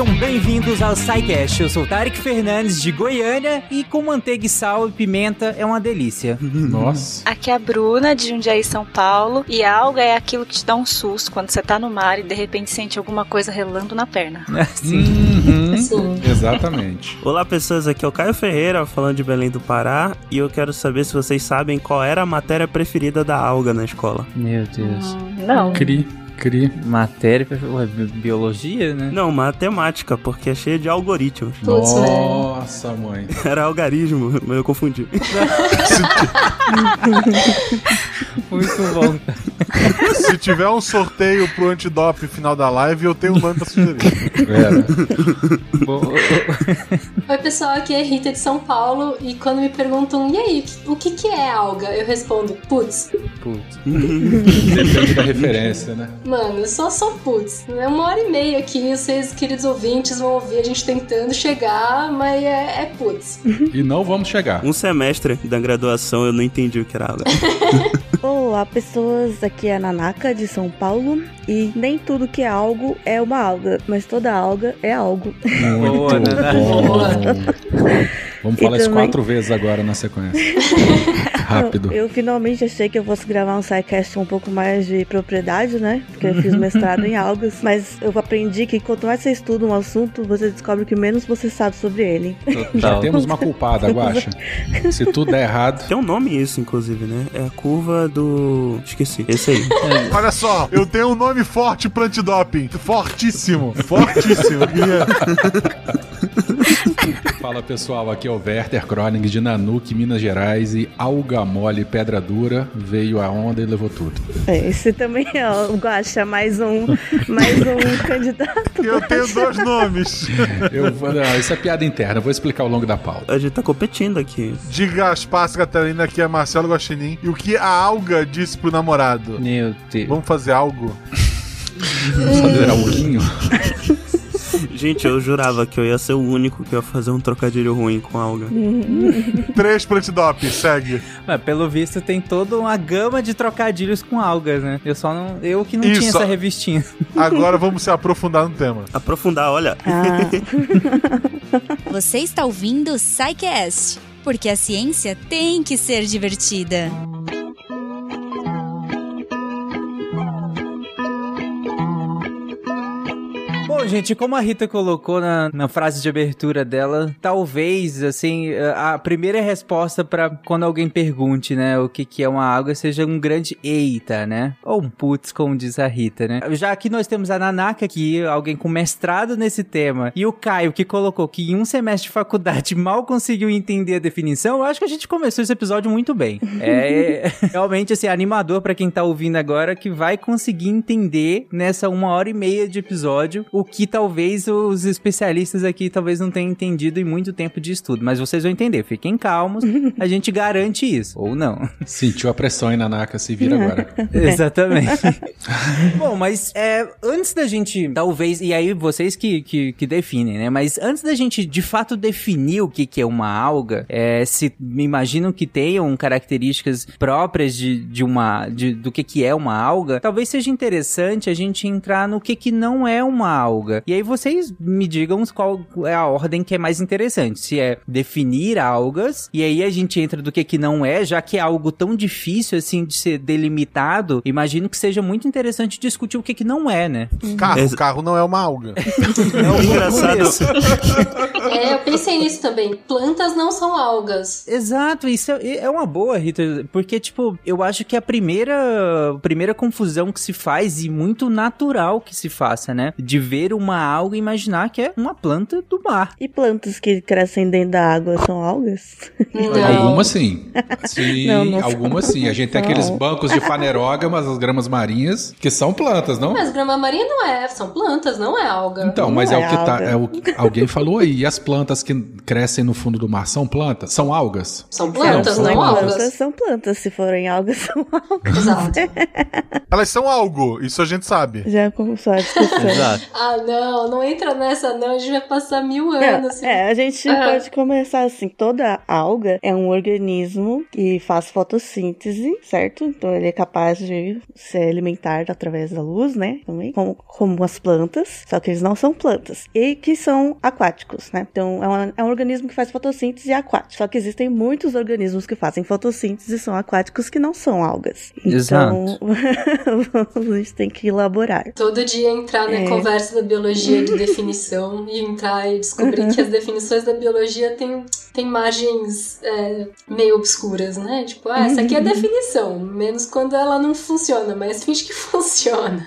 Sejam bem-vindos ao SciCast. Eu sou Tarek Fernandes de Goiânia e com manteiga e sal e pimenta é uma delícia. Nossa. Aqui é a Bruna de Jundiaí, São Paulo. E alga é aquilo que te dá um susto quando você tá no mar e de repente sente alguma coisa relando na perna. Sim. Uhum. Sim. Exatamente. Olá pessoas, aqui é o Caio Ferreira falando de Belém do Pará e eu quero saber se vocês sabem qual era a matéria preferida da Alga na escola. Meu Deus. Hum, não. Cri, cri. Matéria, ué, bi- biologia, né? Não, matemática, porque é cheia de algoritmos. Nossa, mãe. Era algarismo, mas eu confundi. Muito bom. Se tiver um sorteio pro antidop final da live, eu tenho um nome pra sugerir. Bom, Oi, pessoal, aqui é Rita de São Paulo e quando me perguntam, e aí, o que, que é alga? Eu respondo, putz. putz. Depende da referência, né? Mano, só só putz. É uma hora e meia aqui, vocês, queridos ouvintes, vão ouvir a gente tentando chegar, mas é, é putz. E não vamos chegar. Um semestre da graduação eu não entendi o que era alga. Olá, pessoas. Aqui é a Nanaka de São Paulo. E nem tudo que é algo é uma alga, mas toda alga é algo. Muito Boa. Vamos E falar isso também- quatro vezes agora na sequência. Rápido. Eu finalmente achei que eu fosse gravar um sidecast um pouco mais de propriedade, né? Porque eu fiz mestrado em algas. Mas eu aprendi que quanto mais você estuda um assunto, você descobre que menos você sabe sobre ele. Já temos uma culpada, Guaxa. Se tudo der errado. Tem um nome isso, inclusive, né? É a curva do... Esqueci. Esse aí. Olha só, eu tenho um nome forte pro antidoping. Fortíssimo, fortíssimo. Fala pessoal, aqui é o Werther Kroning de Nanuque, Minas Gerais. E alga mole, pedra dura, veio a onda e levou tudo. É, Esse também é o Guaxa, mais um, mais um candidato. Eu tenho dois nomes. Eu não, isso é piada interna, eu vou explicar ao longo da pauta. A gente tá competindo aqui. Diga as passas, Catarina, que é Marcelo Guaxinim. E o que a alga disse pro namorado? Meu Deus. Vamos fazer algo? Vamos fazer alguinho? Gente, eu jurava que eu ia ser o único que ia fazer um trocadilho ruim com alga. Três pro antidop, segue. Mas pelo visto tem toda uma gama de trocadilhos com algas, né? Eu só não. Eu que não Isso. tinha essa revistinha. Agora vamos se aprofundar no tema. Aprofundar, olha. Ah, Você está ouvindo o SciCast, porque a ciência tem que ser divertida. Bom, gente, como a Rita colocou na, na frase de abertura dela, talvez, assim, a primeira resposta pra quando alguém pergunte, né, o que, que é uma água, seja um grande eita, né? Ou um putz, como diz a Rita, né? Já que nós temos a Nanaka aqui, alguém com mestrado nesse tema, e o Caio, que colocou que em um semestre de faculdade mal conseguiu entender a definição, eu acho que a gente começou esse episódio muito bem. É, é realmente, assim, animador pra quem tá ouvindo agora, que vai conseguir entender nessa uma hora e meia de episódio o que talvez os especialistas aqui talvez não tenham entendido em muito tempo de estudo. Mas vocês vão entender, fiquem calmos, a gente garante isso. Ou não. Sentiu a pressão aí, Nanaka, se vira agora. Exatamente. Bom, mas é, antes da gente, talvez, e aí vocês que, que, que definem, né? Mas antes da gente de fato definir o que, que é uma alga, é, se me imaginam que tenham características próprias de, de uma, de, do que, que é uma alga, talvez seja interessante a gente entrar no que, que não é uma alga. E aí vocês me digam qual é a ordem que é mais interessante. Se é definir algas, e aí a gente entra do que, que não é, já que é algo tão difícil assim de ser delimitado, imagino que seja muito interessante discutir o que, que não é, né? Carro, Ex- carro não é uma alga. É Engraçado. É, eu pensei nisso também. Plantas não são algas. Exato, isso é, é uma boa, Rita, porque, tipo, eu acho que a primeira, primeira confusão que se faz, e muito natural que se faça, né? De ver uma alga e imaginar que é uma planta do mar. e plantas que crescem dentro da água são algas? Não. Algumas sim. Sim, Não, não algumas sim. A gente tem aqueles bancos de fanerógamas, as gramas marinhas, que são plantas, não? Mas grama marinha não é, são plantas, não é alga. Então, Não mas é, é o que tá. alga. É o, alguém falou aí. E as plantas que crescem no fundo do mar são plantas? São algas? São plantas, Não, não, são algas. plantas são plantas, se forem algas são algas. Exato. Elas são algo, isso a gente sabe. Já começou a discussão. Exato. Ah, não, não entra nessa não, a gente vai passar mil É, anos. é, a gente Ah. pode começar assim. Toda alga é um organismo que faz fotossíntese, certo? Então ele é capaz de se alimentar através da luz, né? Também, como, como as plantas, só que eles não são plantas. E que são aquáticos, né? Então é, uma- é um organismo que faz fotossíntese e é aquático. Só que existem muitos organismos que fazem fotossíntese e são aquáticos que não são algas. Então a gente tem que elaborar. Todo dia entrar na É. conversa da biologia de definição e entrar e descobrir Uhum. que as definições da biologia têm, têm margens é, meio obscuras, né? Tipo, ah, essa aqui é a Uhum. definição, menos quando ela não funciona, mas finge que funciona.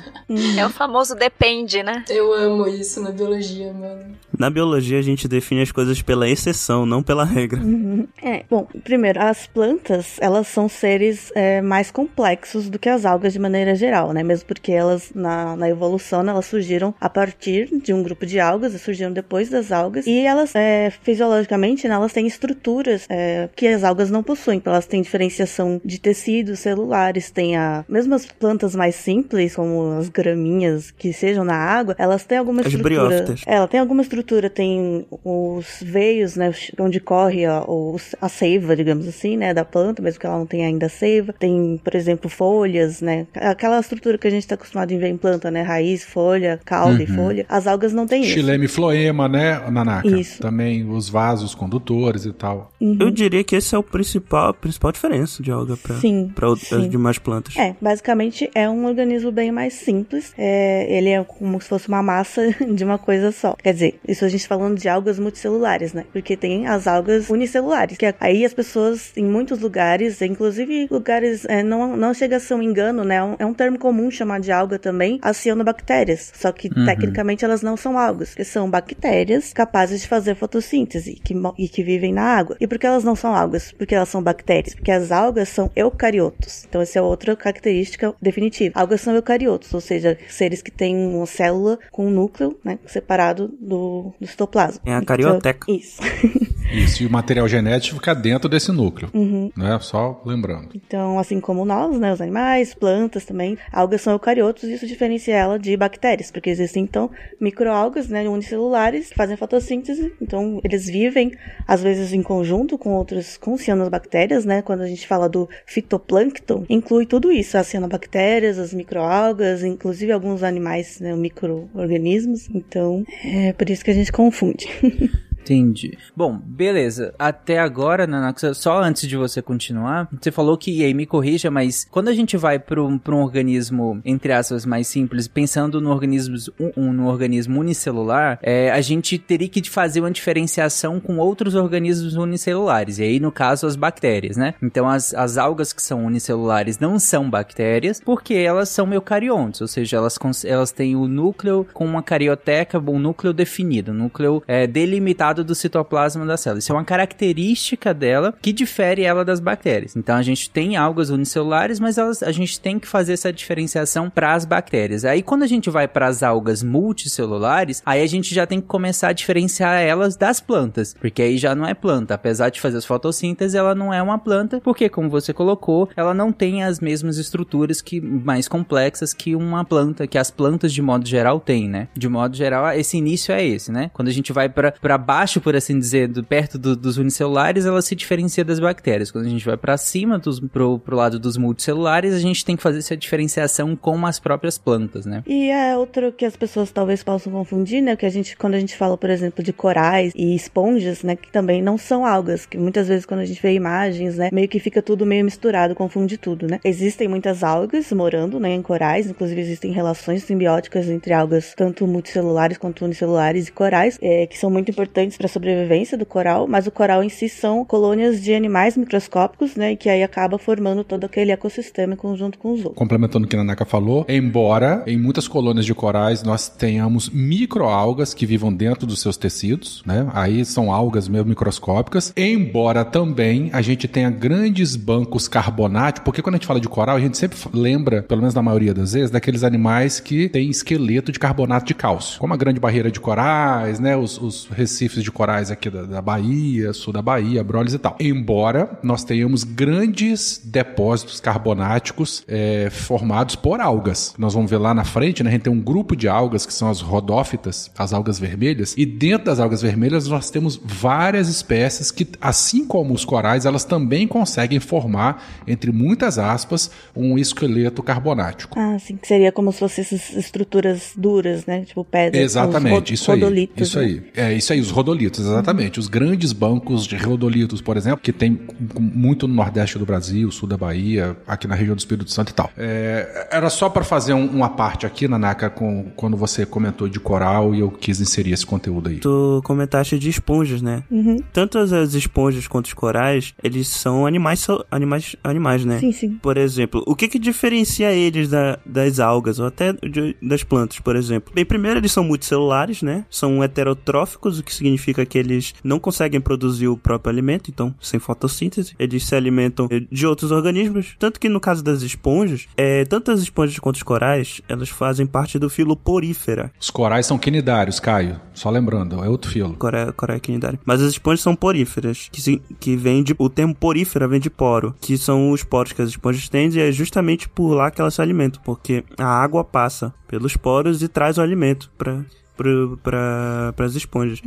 É o famoso depende, né? Eu amo isso na biologia, mano. Na biologia, a gente define as coisas pela exceção, não pela regra. Uhum. É, bom, primeiro, as plantas, elas são seres é, mais complexos do que as algas de maneira geral, né? Mesmo porque elas, na, na evolução, elas surgiram a partir de um grupo de algas, e surgiram depois das algas, e elas, é, fisiologicamente, né, elas têm estruturas é, que as algas não possuem, então elas têm diferenciação de tecidos celulares, tem a... Mesmo as plantas mais simples, como as graminhas que sejam na água, elas têm alguma As estrutura... briófitas. É, Ela tem alguma estrutura, tem os veios, né, onde corre a, os- a seiva, digamos assim, né, da planta, mesmo que ela não tenha ainda seiva. Tem, por exemplo, folhas, né, aquela estrutura que a gente está acostumado em ver em planta, né, raiz, folha, cauda e Uhum. folha. As algas não têm isso. Xileme floema, né, Nanaka? Isso. Também os vasos condutores e tal. Uhum. Eu diria que esse é o principal, a principal diferença de alga outras sim. demais plantas. É, basicamente é um organismo bem mais simples. É, ele é como se fosse uma massa de uma coisa só. Quer dizer, isso a gente falando de algas multicelulares, né? Porque tem as algas unicelulares, que aí as pessoas em muitos lugares, inclusive lugares, é, não, não chega a ser um engano, né? É um, é termo comum chamar de alga também, as cianobactérias. Só que Uhum. tecnicamente elas não são algas, porque são bactérias capazes de fazer fotossíntese que, e que vivem na água. E por que elas não são algas? Porque elas são bactérias. Porque as algas são eucariotos. Então, essa é outra característica definitiva. Algas são eucariotos, ou seja, seres que têm uma célula com um núcleo né, separado do, do citoplasma. É a Então, carioteca. Isso. Isso, e o material genético fica dentro desse núcleo. Uhum. Né? Só lembrando. Então, assim como nós, né, os animais, plantas também, algas são eucariotos e isso diferencia ela de bactérias, porque existem então microalgas, né, unicelulares que fazem fotossíntese. Então, eles vivem às vezes em conjunto com outras com cianobactérias, né? Quando a gente fala do fitoplâncton, inclui tudo isso, as cianobactérias, as microalgas, inclusive alguns animais, né, microorganismos. Então, é por isso que a gente confunde. Entendi. Bom, beleza. Até agora, Nanaxa, só antes de você continuar, você falou que, e aí me corrija, mas quando a gente vai para um, organismo, entre aspas, mais simples, pensando no organismo, um, no organismo unicelular, é, a gente teria que fazer uma diferenciação com outros organismos unicelulares, e aí, no caso, as bactérias, né? Então, as, as algas que são unicelulares não são bactérias, porque elas são eucariontes, ou seja, elas, elas têm o núcleo com uma carioteca, um núcleo definido, um núcleo é, delimitado do citoplasma da célula. Isso é uma característica dela que difere ela das bactérias. Então a gente tem algas unicelulares, mas elas, a gente tem que fazer essa diferenciação para as bactérias. Aí quando a gente vai para as algas multicelulares, aí a gente já tem que começar a diferenciar elas das plantas, porque aí já não é planta. Apesar de fazer as fotossíntese, ela não é uma planta, porque como você colocou, ela não tem as mesmas estruturas que mais complexas que uma planta, que as plantas de modo geral têm, né? De modo geral, esse início é esse, né? Quando a gente vai para baixo, por assim dizer, do, perto do- dos unicelulares, ela se diferencia das bactérias. Quando a gente vai para cima, dos, pro, pro lado dos multicelulares, a gente tem que fazer essa diferenciação com as próprias plantas, né? E é outro que as pessoas talvez possam confundir, né? Que a gente, quando a gente fala, por exemplo, de corais e esponjas, né? Que também não são algas, que muitas vezes quando a gente vê imagens, né? Meio que fica tudo meio misturado, confunde tudo, né? Existem muitas algas morando, né? Em corais, inclusive existem relações simbióticas entre algas, tanto multicelulares quanto unicelulares e corais, é, que são muito importantes para a sobrevivência do coral, mas o coral em si são colônias de animais microscópicos, né? E que aí acaba formando todo aquele ecossistema em conjunto com os outros. Complementando o que a Nanaka falou, embora em muitas colônias de corais nós tenhamos microalgas que vivam dentro dos seus tecidos, né? Aí são algas meio microscópicas. Embora também a gente tenha grandes bancos carbonáticos, porque quando a gente fala de coral, a gente sempre lembra, pelo menos na maioria das vezes, daqueles animais que têm esqueleto de carbonato de cálcio, como a grande barreira de corais, né? Os, os recifes de corais aqui da, da Bahia, sul da Bahia, Brolis e tal. Embora nós tenhamos grandes depósitos carbonáticos é, formados por algas. Nós vamos ver lá na frente, né? A gente tem um grupo de algas que são as rodófitas, as algas vermelhas, e dentro das algas vermelhas nós temos várias espécies que, assim como os corais, elas também conseguem formar, entre muitas aspas, um esqueleto carbonático. Ah, sim, que seria como se fossem essas estruturas duras, né? Tipo pedra. Exatamente, isso aí. Isso né? aí. É isso aí, os rodolitos, exatamente. Os grandes bancos de rodolitos, por exemplo, que tem muito no Nordeste do Brasil, sul da Bahia, aqui na região do Espírito Santo e tal. É, era só para fazer um- uma parte aqui, Nanaka, com, quando você comentou de coral e eu quis inserir esse conteúdo aí. Tu comentaste de esponjas, né? Uhum. Tanto as- as esponjas quanto os corais, eles são animais, animais, animais né? Sim, sim. Por exemplo, o que que diferencia eles da- das algas ou até de- das plantas, por exemplo? Bem, primeiro eles são multicelulares, né? São heterotróficos, o que significa que eles não conseguem produzir o próprio alimento, então sem fotossíntese, eles se alimentam eh, de outros organismos. Tanto que no caso das esponjas, é, tanto as esponjas quanto os corais, elas fazem parte do filo porífera, Os corais são quinidários, Caio. Só lembrando, é outro filo. Coreia, Coreia quinidária. Mas as esponjas são poríferas, que, se- que vem de. O termo porífera vem de poro, que são os poros que as esponjas têm, e é justamente por lá que elas se alimentam, porque a água passa pelos poros e traz o alimento para para as esponjas.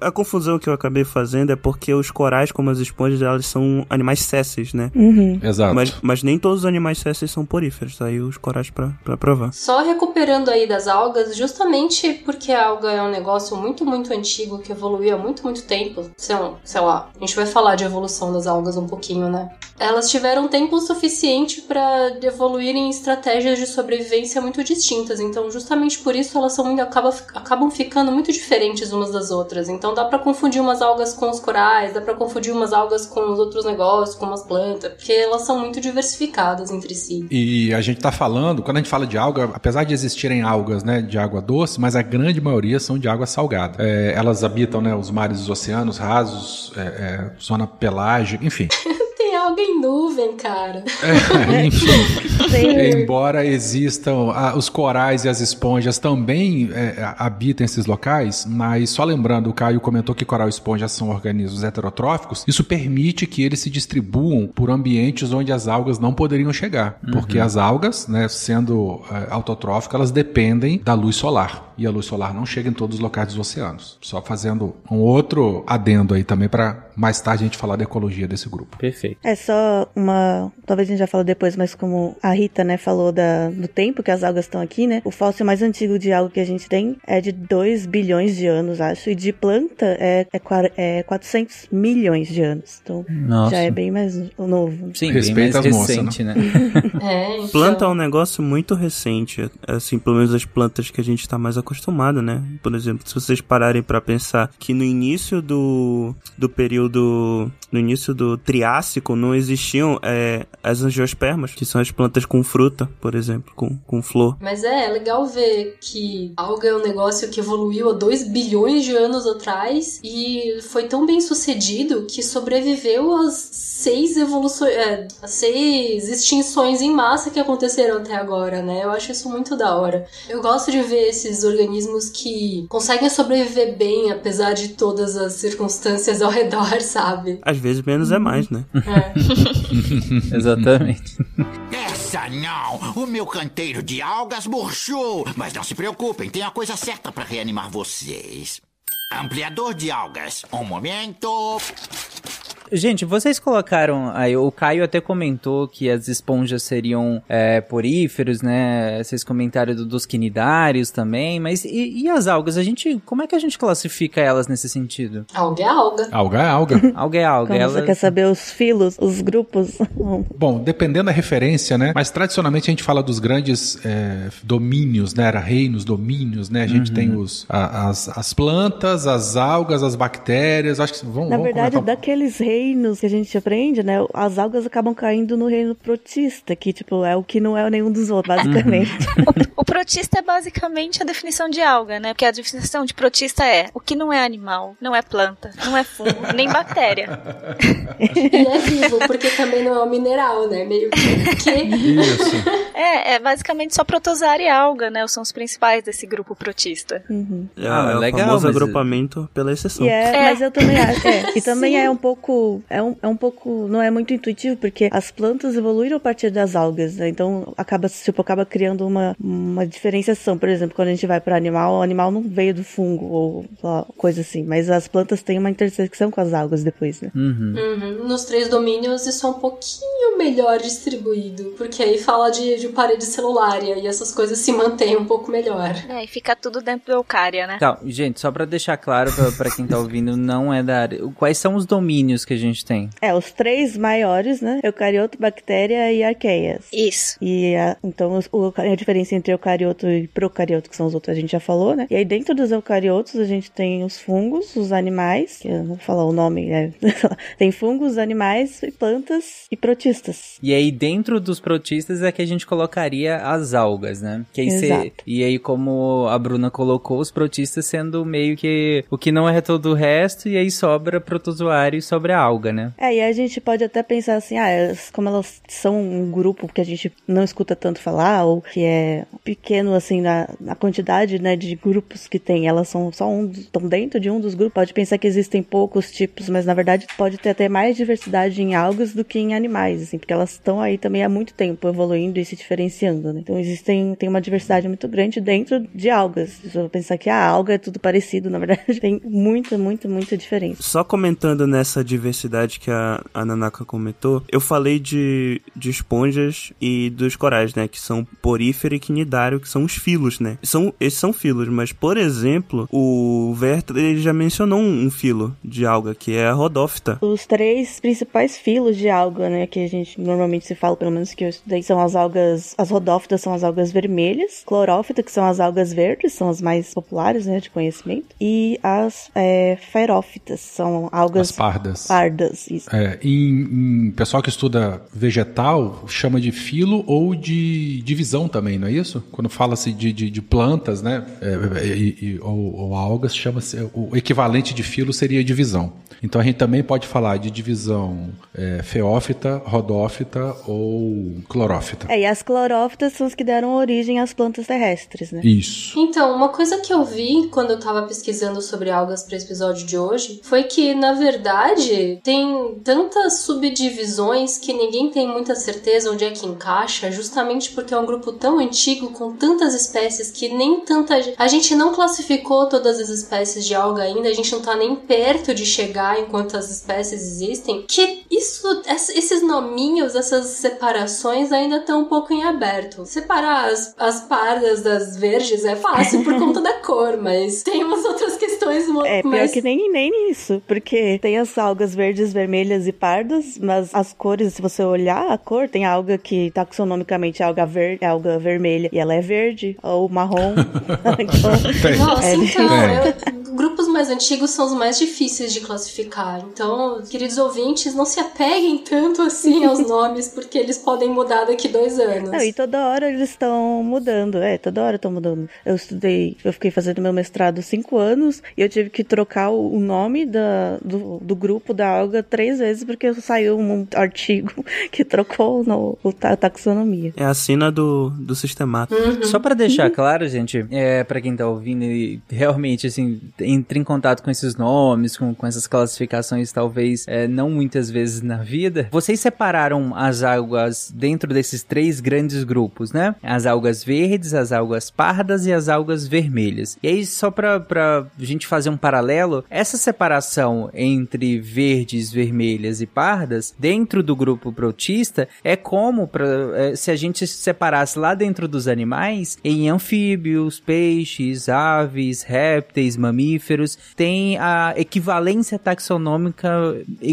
A confusão que eu acabei fazendo é porque os corais, como as esponjas, elas são animais sésseis, né? Uhum. Exato. Mas, mas nem todos os animais sésseis são poríferos. Tá aí os corais pra, pra provar. Só recuperando aí das algas, justamente porque a alga é um negócio muito, muito antigo, que evoluiu há muito, muito tempo. Sei lá, sei lá, a gente vai falar de evolução das algas um pouquinho, né? Elas tiveram tempo suficiente para evoluírem em estratégias de sobrevivência muito distintas. Então, justamente por isso, elas são muito, acaba, acabam ficando muito diferentes umas das outras. Então, dá pra confundir umas algas com os corais, dá pra confundir umas algas com os outros negócios, com as plantas, porque elas são muito diversificadas entre si. E a gente tá falando, quando a gente fala de alga, apesar de existirem algas né, de água doce, mas a grande maioria são de água salgada. É, elas habitam né, os mares e os oceanos rasos, é, é, zona pelágica, enfim. Tem alga em nuvem, cara. É, enfim. Embora existam ah, os corais e as esponjas também é, habitam esses locais, mas só lembrando, o Caio comentou que coral e esponja são organismos heterotróficos, isso permite que eles se distribuam por ambientes onde as algas não poderiam chegar, porque as algas, né, sendo é, autotróficas, elas dependem da luz solar e a luz solar não chega em todos os locais dos oceanos. Só fazendo um outro adendo aí também para mais tarde a gente falar da ecologia desse grupo. Perfeito. É só uma. Talvez a gente já fale depois, mas como a Rita, né, falou da, do tempo que as algas estão aqui, né? O fóssil mais antigo de alga que a gente tem é de 2 bilhões de anos, acho. E de planta é, é, é 400 milhões de anos. Então Nossa. já é bem mais novo. Sim, Respeita bem mais moças, recente, né? É, então. Planta é um negócio muito recente, assim, pelo menos as plantas que a gente tá mais acostumado, né? Por exemplo, se vocês pararem pra pensar que no início do, do período, no início do Triássico, não existiam é, as angiospermas, que são as plantas com fruta, por exemplo, com, com flor. Mas é, é legal ver que alga é um negócio que evoluiu há 2 bilhões de anos atrás e foi tão bem sucedido que sobreviveu às seis evoluções, é, às seis extinções em massa que aconteceram até agora, né? Eu acho isso muito da hora. Eu gosto de ver esses organismos que conseguem sobreviver bem apesar de todas as circunstâncias ao redor, sabe? Às vezes menos é mais, né? É. Exatamente. Essa não! O meu canteiro de algas murchou! Mas não se preocupem, tem a coisa certa para reanimar vocês. Ampliador de algas. Um momento. Gente, vocês colocaram aí, o Caio até comentou que as esponjas seriam é, poríferos, né? Vocês comentaram do- dos quinidários também, mas e, e as algas? A gente, como é que a gente classifica elas nesse sentido? Alga é alga. Alga é alga. Alga é alga, Quando você ela... quer saber os filos, os grupos. Bom, dependendo da referência, né? Mas tradicionalmente a gente fala dos grandes é, domínios, né? Era reinos, domínios, né? A gente tem os, a- as, as plantas, as algas, as bactérias. Acho que vamos, Na vamos verdade, comentar daqueles reinos que a gente aprende, né? As algas acabam caindo no reino protista, que, tipo, é o que não é nenhum dos outros, basicamente. O protista é basicamente a definição de alga, né? Porque a definição de protista é o que não é animal, não é planta, não é fungo, nem bactéria. E é vivo, porque também não é um mineral, né? Meio que. que... Isso. É, é basicamente só protozoário e alga, né? São os principais desse grupo protista. Uhum. É, Ah, é o legal, famoso mas- agrupamento pela exceção. E é, É. mas eu também acho. É, e também Sim. é um pouco. É um, é um pouco. Não é muito intuitivo, porque as plantas evoluíram a partir das algas, né? Então acaba, tipo, acaba criando uma, uma diferenciação. Por exemplo, quando a gente vai para animal, o animal não veio do fungo ou lá, coisa assim. Mas as plantas têm uma intersecção com as algas depois, né? Uhum. Uhum. Nos três domínios isso é um pouquinho melhor distribuído, porque aí fala de, de parede celular e aí essas coisas se mantêm um pouco melhor. É, e fica tudo dentro do eucária, né? Tá, gente, só pra deixar claro pra, pra quem tá ouvindo, não é da área. Quais são os domínios que a gente tem? É, os três maiores, né? Eucarioto, bactéria e arqueias. Isso. E a, então o- a diferença entre eucarioto e procarioto, que são os outros, a gente já falou, né? E aí dentro dos eucariotos a gente tem os fungos, os animais, que eu não vou falar o nome, né? tem fungos, animais, e plantas e protistas. E aí, dentro dos protistas é que a gente colocaria as algas, né? Que aí cê- Exato. e aí, como a Bruna colocou, os protistas sendo meio que o que não é todo o resto, e aí sobra protozoário e sobra a alga, né? É, e a gente pode até pensar assim, ah, elas- como elas são um grupo que a gente não escuta tanto falar, ou que é pequeno, assim, na, na quantidade, né, de grupos que tem, elas são só um, estão dentro de um dos grupos, pode pensar que existem poucos tipos, mas na verdade pode ter até mais diversidade em algas do que em animais, assim, porque elas estão aí também há muito tempo evoluindo e se diferenciando, né? Então existem, tem uma diversidade muito grande dentro de algas. Se eu pensar que a alga é tudo parecido, na verdade tem muita, muita, muita diferença. Só comentando nessa diversidade que a, a Nanaka comentou, eu falei de, de esponjas e dos corais, né? Que são porífero e quinidário, que são os filos, né? São, esses são filos, mas, por exemplo, o Werther ele já mencionou um, um filo de alga, que é a rodófita. Os três principais filos de alga, né, que a gente normalmente se fala, pelo menos que eu estudei, são as algas, as rodófitas são as algas vermelhas, clorófita, que são as algas verdes, são as mais populares, né, de conhecimento, e as é, ferófitas, são algas As pardas. pardas, isso. É, em, em- pessoal que estuda vegetal chama de filo ou de divisão também, não é isso? Quando fala-se de, de, de plantas, né? É, e- e- ou, ou algas, chama-se o equivalente de filo seria divisão. Então a gente também pode falar de divisão é, feófita, rodófita ou clorófita. É, e as clorófitas são as que deram origem às plantas terrestres, né? Isso. Então, uma coisa que eu vi quando eu tava pesquisando sobre algas para esse episódio de hoje foi que, na verdade, tem tantas subdivisões que ninguém tem muita certeza onde é que encaixa, justamente porque é um grupo tão antigo com tantas espécies que nem tanta. A gente não classificou todas as espécies de alga ainda, a gente não tá nem perto de chegar em quantas espécies existem, que isso, ess- esses nominhos, essas separações ainda estão um pouco em aberto. Separar as, as pardas das verdes é fácil por conta da cor, mas tem umas outras questões É, pior mais que nem, nem isso, porque tem as algas verdes, vermelhas e pardas, mas as cores, se você olhar a cor, tem alga que taxonomicamente é alga verde, é alga vermelha e ela é verde, ou marrom. então. Nossa, É, então, eu- grupos mais antigos são os mais difíceis de classificar. Então, queridos ouvintes, não se apeguem tanto assim aos nomes, porque eles podem mudar daqui dois anos. Não, e toda hora eles estão mudando. É, toda hora estão mudando. Eu estudei, eu fiquei fazendo meu mestrado cinco anos e eu tive que trocar o o nome da, do, do grupo da alga três vezes porque saiu um artigo que trocou no, o, ta- taxonomia. É a sina do, do sistemato. Só pra deixar claro, gente, é, para quem tá ouvindo e realmente, assim, entre em contato com esses nomes, com, com essas classificações, talvez é, não muitas vezes na vida, vocês separaram as algas dentro desses três grandes grupos, né? As algas verdes, as algas pardas e as algas vermelhas. E aí, só pra, pra gente fazer um paralelo, essa separação entre verdes, vermelhas e pardas, dentro do grupo protista, é como pra, é, se a gente separasse lá dentro dos animais, em anfíbios, peixes, aves, répteis, mamíferos, tem a equivalência taxonômica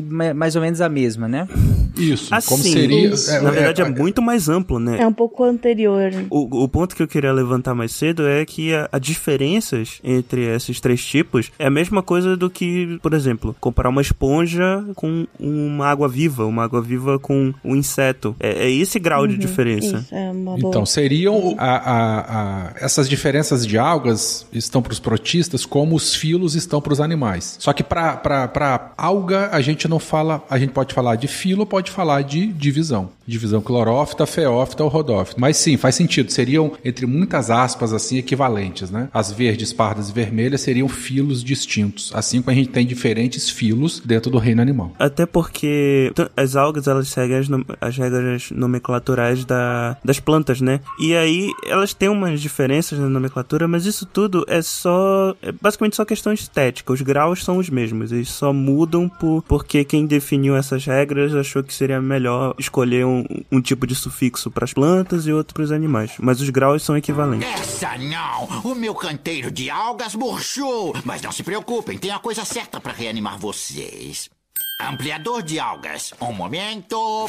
ma- mais ou menos a mesma, né? Isso. Assim, como seria. isso. é, Na verdade, é, é, muito mais amplo, né? É um pouco anterior. O, o ponto que eu queria levantar mais cedo é que a, a diferenças entre esses três tipos é a mesma coisa do que, por exemplo, comparar uma esponja com uma água viva, uma água viva com um inseto. É, é esse grau de diferença. Isso, é uma boa. Então, seriam a- a- a- essas diferenças de algas estão para os protistas como os filos filos estão para os animais. Só que para alga a gente não fala, a gente pode falar de filo, pode falar de divisão. Divisão clorófita, feófita ou rodófita. Mas sim, faz sentido. Seriam, entre muitas aspas, assim, equivalentes, né? As verdes, pardas e vermelhas seriam filos distintos. Assim como a gente tem diferentes filos dentro do reino animal. Até porque as algas, elas seguem as, as regras nomenclaturais da, das plantas, né? E aí, elas têm umas diferenças na nomenclatura, mas isso tudo é só... É basicamente só questão estética. Os graus são os mesmos. Eles só mudam por, porque quem definiu essas regras achou que seria melhor escolher um, um tipo de sufixo para as plantas e outro para os animais. Mas os graus são equivalentes. Essa não! O meu canteiro de algas murchou! Mas não se preocupem, tem a coisa certa para reanimar vocês. Ampliador de algas. Um momento.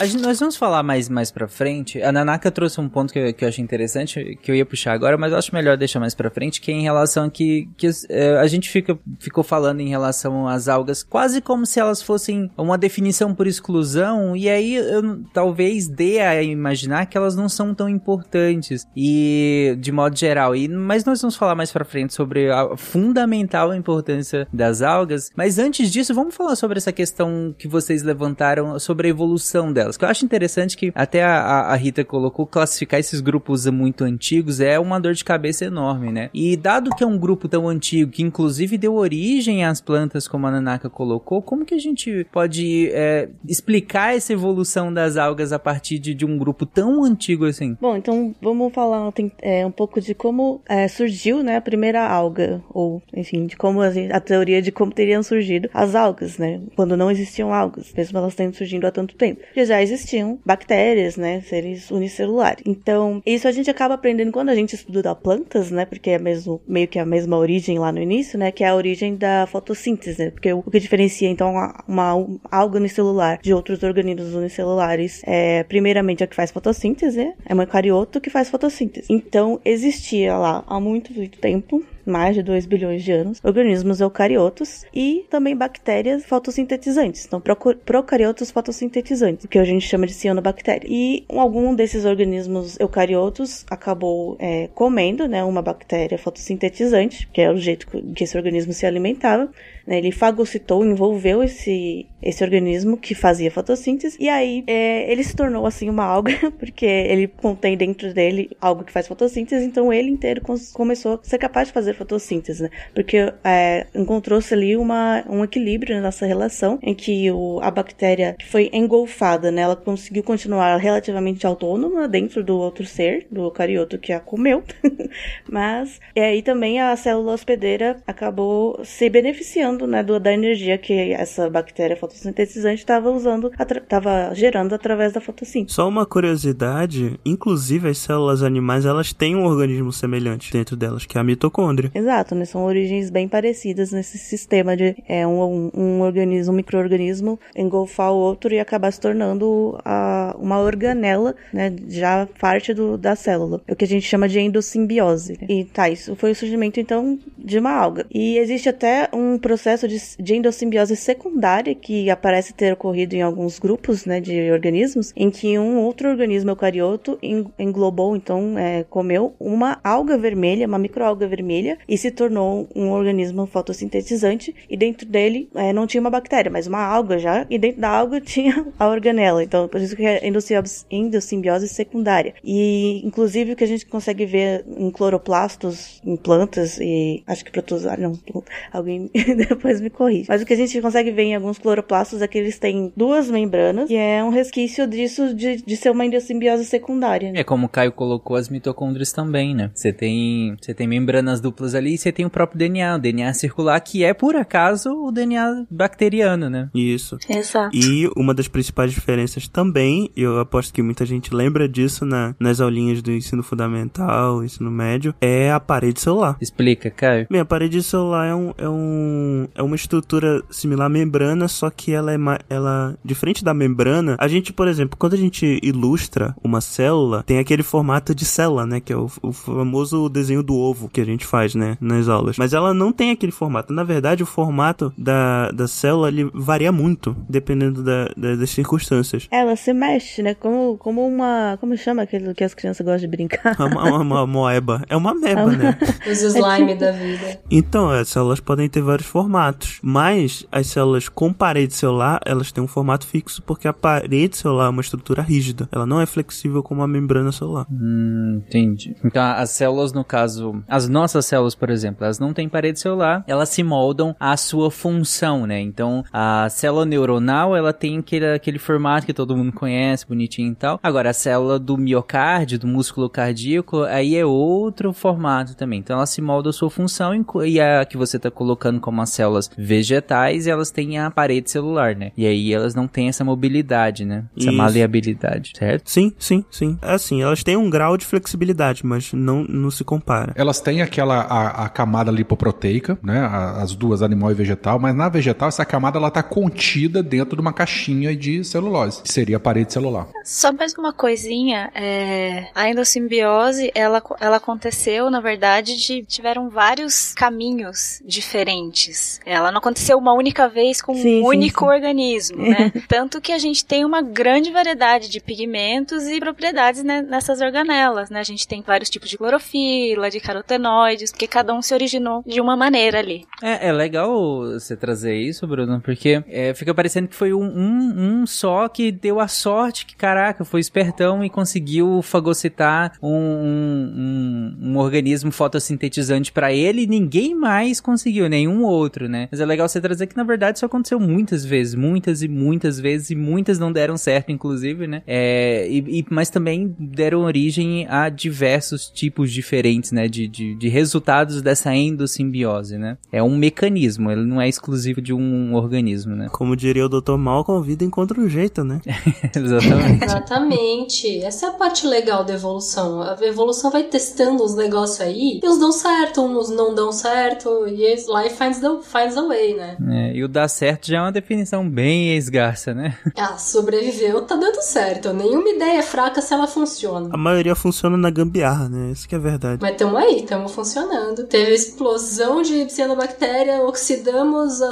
Gente, nós vamos falar mais, mais pra frente. A Nanaka trouxe um ponto que eu, que eu achei interessante, que eu ia puxar agora, mas eu acho melhor deixar mais pra frente, que é em relação a que, que é, a gente fica, ficou falando em relação às algas, quase como se elas fossem uma definição por exclusão, e aí eu talvez dê a imaginar que elas não são tão importantes, e de modo geral. E, mas nós vamos falar mais pra frente sobre a fundamental importância das algas. Mas antes disso, vamos falar sobre sobre essa questão que vocês levantaram sobre a evolução delas. Que eu acho interessante que até a, a Rita colocou classificar esses grupos muito antigos é uma dor de cabeça enorme, né? E dado que é um grupo tão antigo, que inclusive deu origem às plantas, como a Nanaka colocou, como que a gente pode é, explicar essa evolução das algas a partir de, de, um grupo tão antigo assim? Bom, então vamos falar é, um pouco de como é, surgiu né, a primeira alga, ou enfim, de como a, a teoria de como teriam surgido as algas, né? Quando não existiam algas, mesmo elas tendo surgindo há tanto tempo. Porque já existiam bactérias, né, seres unicelulares. Então, isso a gente acaba aprendendo quando a gente estuda plantas, né, porque é mesmo, meio que a mesma origem lá no início, né, que é a origem da fotossíntese, né, porque o que diferencia, então, uma, alga unicelular de outros organismos unicelulares é, primeiramente, a que faz fotossíntese, é um eucarioto que faz fotossíntese. Então, existia lá há muito, muito tempo mais de 2 bilhões de anos, organismos eucariotos e também bactérias fotossintetizantes, então procariotos fotossintetizantes, que a gente chama de cianobactéria. E algum desses organismos eucariotos acabou é, comendo né, uma bactéria fotossintetizante, que é o jeito que esse organismo se alimentava, né? Ele fagocitou, envolveu esse, esse organismo que fazia fotossíntese, e aí é, ele se tornou assim uma alga, porque ele contém dentro dele algo que faz fotossíntese, então ele inteiro começou a ser capaz de fazer fotossíntese, né? Porque é, encontrou-se ali uma, um equilíbrio nessa relação em que o, a bactéria que foi engolfada, né? Ela conseguiu continuar relativamente autônoma dentro do outro ser, do eucarioto que a comeu, mas e aí também a célula hospedeira acabou se beneficiando né, do, da energia que essa bactéria fotossintetizante estava usando, estava gerando através da fotossíntese. Só uma curiosidade, inclusive as células animais, elas têm um organismo semelhante dentro delas, que é a mitocôndria. Exato, né, são origens bem parecidas nesse sistema de é, um, um, organismo, um microorganismo engolfar o outro e acabar se tornando a, uma organela, né, já parte do, da célula. É o que a gente chama de endossimbiose. E tá, isso foi o surgimento então de uma alga. E existe até um processo de, de endossimbiose secundária que aparece ter ocorrido em alguns grupos né, de organismos, em que um outro organismo eucarioto englobou, então, é, comeu uma alga vermelha, uma microalga vermelha, e se tornou um organismo fotossintetizante, e dentro dele é, não tinha uma bactéria, mas uma alga já, e dentro da alga tinha a organela, então por isso que é endossimbiose secundária. E, inclusive, o que a gente consegue ver em cloroplastos, em plantas, e acho que protozoário, não, alguém depois me corrige. Mas o que a gente consegue ver em alguns cloroplastos é que eles têm duas membranas, e é um resquício disso de, de ser uma endossimbiose secundária. É como o Caio colocou as mitocôndrias também, né? Você tem, você tem membranas duplas ali e você tem o próprio DNA, o DNA circular, que é por acaso o DNA bacteriano, né? Isso. Exato. E uma das principais diferenças também, eu aposto que muita gente lembra disso na, nas aulinhas do ensino fundamental, ensino médio, é a parede celular. Explica, Caio. Bem, a parede celular é um, é um é uma estrutura similar à membrana, só que ela é ela diferente da membrana. A gente, por exemplo, quando a gente ilustra uma célula, tem aquele formato de célula, né, que é o, o famoso desenho do ovo que a gente faz, né, nas aulas. Mas ela não tem aquele formato. Na verdade, o formato da, da célula ele varia muito dependendo da, da, das circunstâncias. Ela se mexe né? Como, como uma. Como chama aquilo que as crianças gostam de brincar? Uma, uma, uma moeba. É uma meba, né? Os slime da vida. Então, as células podem ter vários formatos, mas as células com parede celular, elas têm um formato fixo porque a parede celular é uma estrutura rígida. Ela não é flexível como a membrana celular. Hum, entendi. Então, as células, no caso, as nossas células, por exemplo, elas não têm parede celular, elas se moldam à sua função, né? Então, a célula neuronal, ela tem aquele, aquele formato que todo mundo conhece, bonitinho e tal. Agora, a célula do miocárdio, do músculo cardíaco, aí é outro formato também. Então, ela se molda à sua função e a que você tá colocando como as células vegetais, elas têm a parede celular, né? E aí elas não têm essa mobilidade, né? Essa Isso. maleabilidade, certo? Sim, sim, sim. É assim, elas têm um grau de flexibilidade, mas não, não se compara. Elas têm aquela a, a camada lipoproteica, né? a- As duas, animal e vegetal, mas na vegetal essa camada ela tá contida dentro de uma caixinha de celulose, que seria a parede celular. Só mais uma coisinha, é, a endossimbiose, ela, ela aconteceu, na verdade, de, tiveram vários caminhos diferentes. Ela não aconteceu uma única vez com Sim, um sim, único sim. organismo, né? Tanto que a gente tem uma grande variedade de pigmentos e propriedades né, nessas organelas, né? A gente tem vários tipos de clorofila, de carotenoides, porque cada um se originou de uma maneira ali. É, é legal você trazer isso, Bruno, porque é, fica parecendo que foi um, um, um só que deu a sorte que, caraca, foi espertão e conseguiu fagocitar um, um, um- organismo fotossintetizante pra ele e ninguém mais conseguiu, nenhum outro, né? Mas é legal você trazer que, na verdade, isso aconteceu muitas vezes, muitas e muitas vezes, e muitas não deram certo, inclusive, né? É, e, e- mas também deram origem a diversos tipos diferentes, né? De, de, de resultados dessa endossimbiose, né? É um mecanismo, ele não é exclusivo de um organismo, né? Como diria o Dr. Malcolm, a vida encontra um jeito, né? Exatamente. Exatamente. Essa é a parte legal da evolução. A evolução vai testando uns negócios aí, e uns dão certo, uns não dão certo, e life finds, the, finds a way, né? É, e o dar certo já é uma definição bem esgarça, né? Ah, sobreviveu, tá dando certo. Nenhuma ideia é fraca se ela funciona. A maioria funciona na gambiarra, né? Isso que é verdade. Mas tamo aí, tamo funcionando. Teve explosão de cianobactéria, oxidamos a,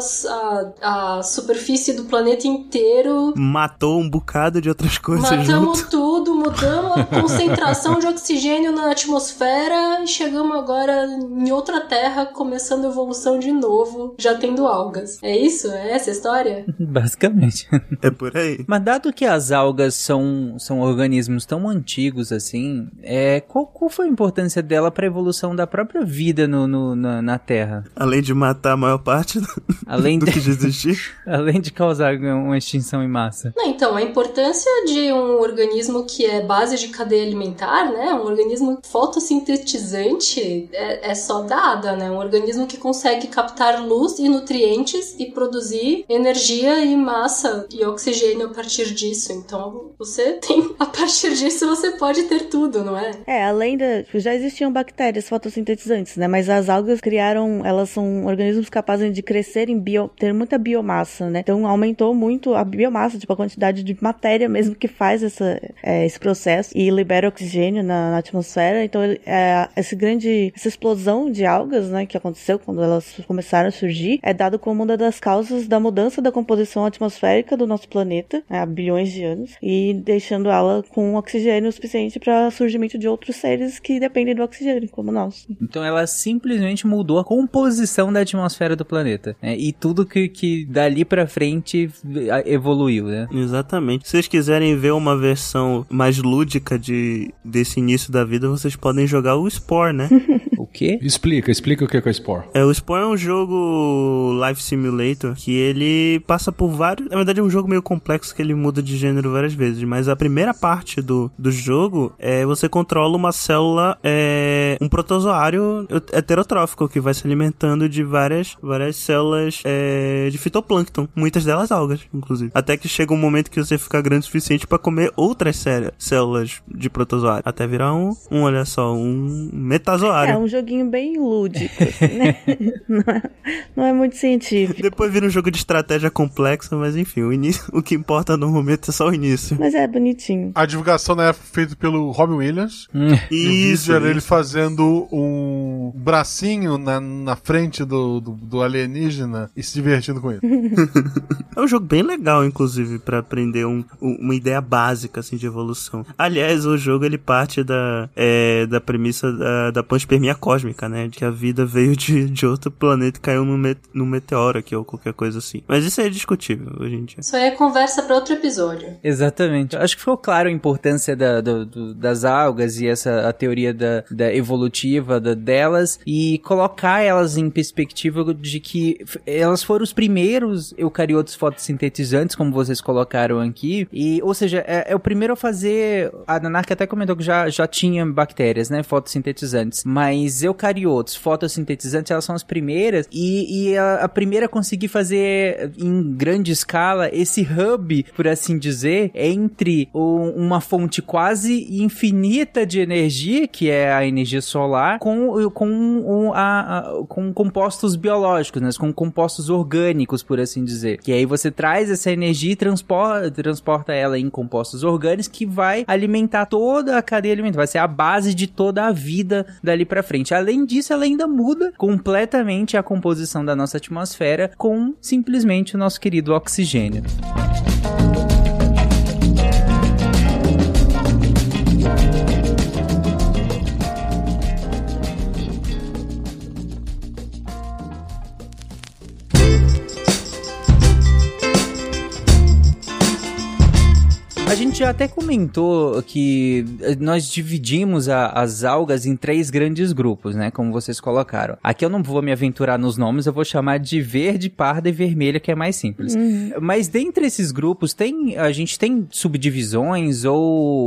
a, a superfície do planeta inteiro. Matou um bocado de outras coisas Matamos junto. tudo, mudamos a concentração de oxigênio na atmosfera e chegamos agora em outra terra, começando a evolução de novo, já tendo algas. É isso? É essa a história? Basicamente. É por aí. Mas dado que as algas são, são organismos tão antigos assim, é, qual, qual foi a importância dela para a evolução da própria vida no, no- na, na Terra? Além de matar a maior parte do, Além do de, que já existia. além de causar uma extinção em massa. Não, então, a importância de um organismo que é base de cadeia alimentar, né? Um organismo fotossintetizante é, é só dada, né? Um organismo que consegue captar luz e nutrientes e produzir energia e massa e oxigênio a partir disso. Então, você tem, a partir disso, você pode ter tudo, não é? É, além da. Já existiam bactérias fotossintetizantes, né? Mas as algas criaram. Elas são organismos capazes de crescer em bio, ter muita biomassa, né? Então aumentou muito a biomassa, tipo, a quantidade de matéria mesmo que faz essa, é, esse processo e libera oxigênio na, na atmosfera. Então, ele- é, esse grande. Essa explosão de algas, né? Que aconteceu quando elas começaram a surgir, é dado como uma das causas da mudança da composição atmosférica do nosso planeta, né, há bilhões de anos, e deixando ela com oxigênio suficiente para surgimento de outros seres que dependem do oxigênio, como nós. Então ela simplesmente mudou a composição da atmosfera do planeta. né? E tudo que, que dali pra frente evoluiu, né? Exatamente. Se vocês quiserem ver uma versão mais lúdica de, desse início da vida, vocês podem jogar o Spore, né? O quê? Explica, explica o que é o Spore. É, o Spore é um jogo Life Simulator que ele passa por vários. Na verdade, é um jogo meio complexo que ele muda de gênero várias vezes. Mas a primeira parte do, do jogo é você controla uma célula, é, um protozoário heterotrófico que vai se alimentando de várias, várias células é, de fitoplâncton. Muitas delas algas, inclusive. Até que chega um momento que você fica grande o suficiente para comer outras cé- células de protozoário. Até virar um, um olha só, um metazoário. É um joguinho bem lúdico, assim, né? não, é, não é muito científico. Depois vira um jogo de estratégia complexa, mas enfim, o, início, o que importa no momento é só o início. Mas é bonitinho. A divulgação na época foi feita pelo Robin Williams. Hum. E o vídeo Isso, era ele fazendo um bracinho na, na frente do, do, do alienígena e se divertindo com ele. É um jogo bem legal, inclusive, pra aprender um- um- uma ideia básica, assim, de evolução. Aliás, o jogo, ele parte da, é, da premissa da, da panspermia cósmica, né? De que a vida veio de, de outro planeta e caiu num, me, num meteoro aqui, ou qualquer coisa assim. Mas isso aí é discutível, hoje em dia. Isso aí é conversa pra outro episódio. Exatamente. Acho que ficou claro a importância da- do- do- das algas e essa a teoria da, da evolutiva da- delas e colocar elas em perspectiva de que elas foram os primeiros eucariotos fotossintetizantes, como vocês colocaram aqui, e ou seja, é, é o primeiro a fazer. A Nanark até comentou que já, já tinha bactérias, né, fotossintetizantes, mas eucariotos fotossintetizantes elas são as primeiras e, e a, a primeira a conseguir fazer em grande escala esse hub, por assim dizer, entre uma fonte quase infinita de energia, que é a energia solar, com, com, a- a- com compostos biológicos, né? com compostos orgânicos, por assim dizer. Que aí você traz essa energia e transporta, transporta ela em compostos orgânicos que vai alimentar toda a cadeia alimentar, vai ser a base de toda a vida dali pra frente. Além disso, ela ainda muda completamente a composição da nossa atmosfera com simplesmente o nosso querido oxigênio. Gente já até comentou que eh, nós dividimos a- as algas em três grandes grupos, né? Como vocês colocaram. Aqui eu não vou me aventurar nos nomes, eu vou chamar de verde, parda e vermelha, que é mais simples. Mas dentre esses grupos, tem a gente tem subdivisões ou,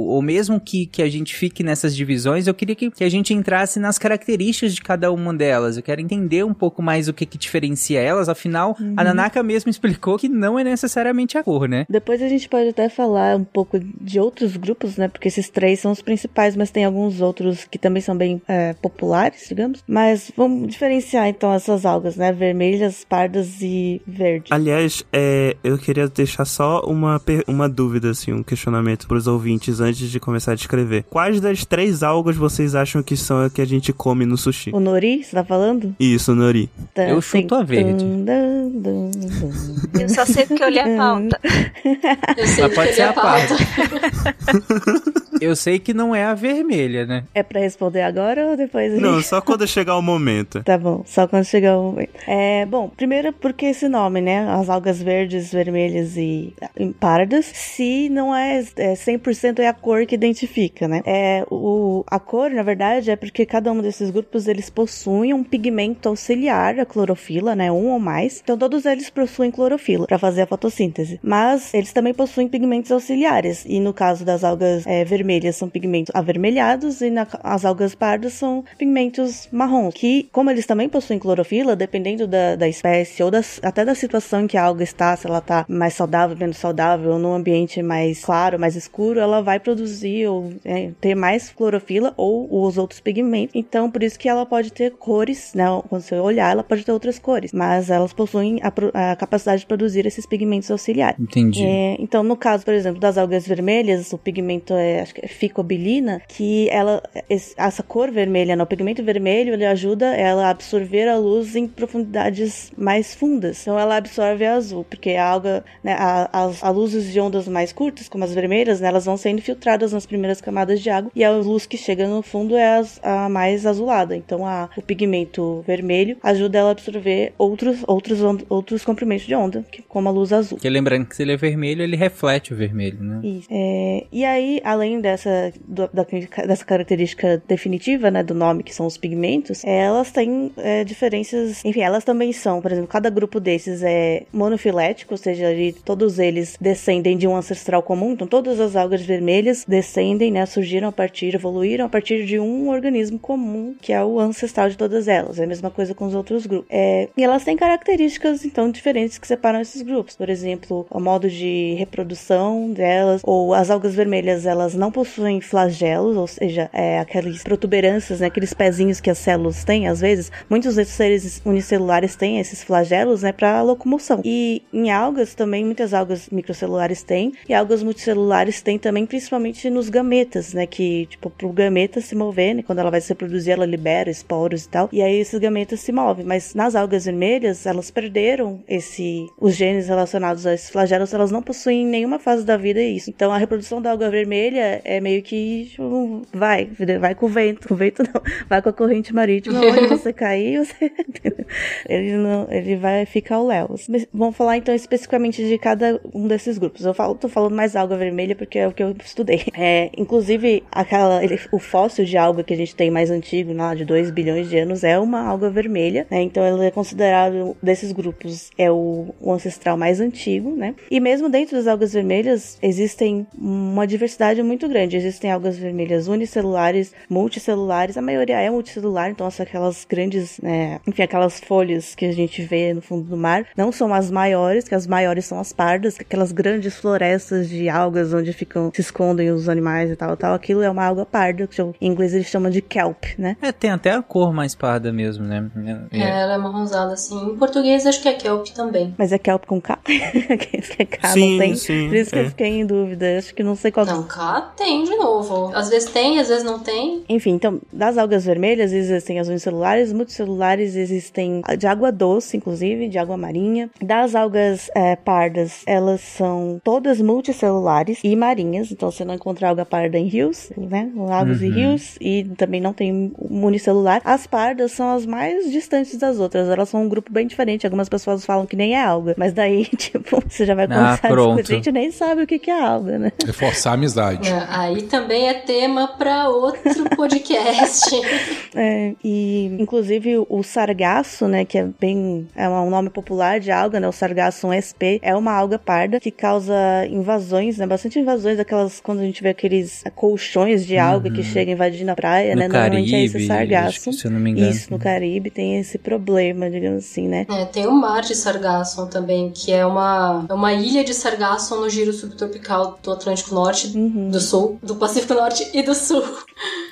ou mesmo que, que a gente fique nessas divisões, eu queria que, que a gente entrasse nas características de cada uma delas. Eu quero entender um pouco mais o que, que diferencia elas. Afinal, a Nanaka mesmo explicou que não é necessariamente a cor, né? Depois a gente pode até falar um pouco de outros grupos, né? Porque esses três são os principais, mas tem alguns outros que também são bem é, populares, digamos. Mas vamos diferenciar então essas algas, né? Vermelhas, pardas e verdes. Aliás, é, eu queria deixar só uma, uma dúvida, assim, um questionamento pros ouvintes antes de começar a descrever. Quais das três algas vocês acham que são a que a gente come no sushi? O nori, você tá falando? Isso, Nori. Tá, Eu chuto a verde. Eu só sei porque eu li a pauta. Eu sei Mas pode ser é a parda. Eu sei que não é a vermelha, né? É pra responder agora ou depois? a Não, só quando chegar o momento. Tá bom, só quando chegar o momento. É, bom, primeiro porque esse nome, né? As algas verdes, vermelhas e pardas, se não é, é 100% é a cor que identifica, né? É, o, a cor, na verdade, é porque cada um desses grupos, eles possuem um pigmento auxiliar à clorofila, né? Um ou mais. Então, todos eles possuem clorofila para fazer a fotossíntese. Mas, eles também possuem pigmentos auxiliares. E no caso das algas é, vermelhas, são pigmentos avermelhados e na- as algas pardas são pigmentos marrons. Que, como eles também possuem clorofila, dependendo da, da espécie ou das- até da situação em que a alga está, se ela está mais saudável, menos saudável, ou num ambiente mais claro, mais escuro, ela vai produzir ou é, ter mais clorofila ou os outros pigmentos. Então, por isso que ela pode ter cores, né? Quando você olhar, ela pode ter outras cores. Mas elas possuem a, a capacidade de produzir esses pigmentos auxiliares. Entendi. É, então, no caso, por exemplo, das algas vermelhas, o pigmento é, acho que é ficobilina, que ela, essa cor vermelha, né, o pigmento vermelho, ele ajuda ela a absorver a luz em profundidades mais fundas. Então, ela absorve a azul, porque a alga, né, a, a luzes de ondas mais curtas, como as vermelhas, né, elas vão sendo filtradas nas primeiras camadas de água, e a luz que chega no fundo é as- a mais azulada. Então, a, o pigmento vermelho ajuda ela a absorver outros, outros, outros comprimentos de onda, como a luz azul. Porque lembrando que se ele é vermelho, ele reflete o vermelho, né? Isso. É, e aí, além dessa, do- da- dessa característica definitiva, né, do nome, que são os pigmentos, elas têm é, diferenças. Enfim, elas também são, por exemplo, cada grupo desses é monofilético, ou seja, ele- todos eles descendem de um ancestral comum. Então, todas as algas vermelhas descendem, né, surgiram a partir, evoluíram a partir de um organismo comum, que é o ancestral de todas elas. É a mesma coisa com os outros grupos. É, e elas têm características, então, diferentes que separam esses grupos. Por exemplo, o modo de reprodução delas, ou as algas vermelhas, elas não possuem flagelos, ou seja, é, aquelas protuberâncias, né, aqueles pezinhos que as células têm, às vezes. Muitos desses seres unicelulares têm esses flagelos, né, para locomoção. E em algas também, muitas algas microcelulares têm, e algas multicelulares têm também, principalmente nos gametas, né, que, tipo, pro gameta se mover, né, quando ela vai se reproduzir, ela libera esporos e tal, e aí esses gametas se movem. Mas nas algas vermelhas, elas perderam esse, os genes relacionados a esses flagelos, elas não possuem em nenhuma fase da vida isso. Então a reprodução da alga vermelha é meio que tipo, vai, vai com o vento, com o vento não, vai com a corrente marítima, onde você cair, você ele não, ele vai ficar o. Mas Vamos falar então especificamente de cada um desses grupos. Eu falo, tô falando mais alga vermelha porque é o que eu estudei. É, inclusive aquela ele, o fóssil de alga que a gente tem mais antigo, lá de 2 bilhões de anos, é uma alga vermelha, né? Então ele é considerado desses grupos é o, o ancestral mais antigo, né? E mesmo dentro das algas vermelhas existem uma diversidade muito grande. Existem algas vermelhas unicelulares, multicelulares, a maioria é multicelular, então são aquelas grandes, né, enfim, aquelas folhas que a gente vê no fundo do mar, não são as maiores, que as maiores são as pardas, aquelas grandes florestas de algas onde ficam, se escondem os animais e tal, tal. Aquilo é uma alga parda, que em inglês eles chamam de kelp, né? É, tem até a cor mais parda mesmo, né? É, ela é marronzada, assim. Em português acho que é kelp também. Mas é kelp com K? que é K, Sim, não tem? sim, Por isso que é. eu fiquei em dúvida. Acho que não sei qual Não, cá tem de novo. Às vezes tem, às vezes não tem. Enfim, então, das algas vermelhas existem as unicelulares, multicelulares, existem de água doce, inclusive, de água marinha. Das algas é, pardas, elas são todas multicelulares e marinhas, então você não encontra alga parda em rios, né? Lagos e rios, e também não tem unicelular. As pardas são as mais distantes das outras, elas são um grupo bem diferente. Algumas pessoas falam que nem é alga, mas daí, tipo, você já vai começar a pronto. discutir, a gente nem sabe o que que é alga, né? Reforçar a amizade. É, aí também é tema pra outro podcast. É, e inclusive o sargaço, né, que é bem é um nome popular de alga, né, o sargassum sp, é uma alga parda que causa invasões, né, bastante invasões, aquelas quando a gente vê aqueles colchões de alga que chegam invadindo a praia, No né, normalmente é esse Caribe, sargasso. que, se eu não me engano. Isso, no Caribe tem esse problema, digamos assim, né? É, tem o mar de Sargassum também, que é uma, é uma ilha de Sargassum no giro subtropical do Atlântico Norte, do Sul, do Pacífico Norte e do Sul.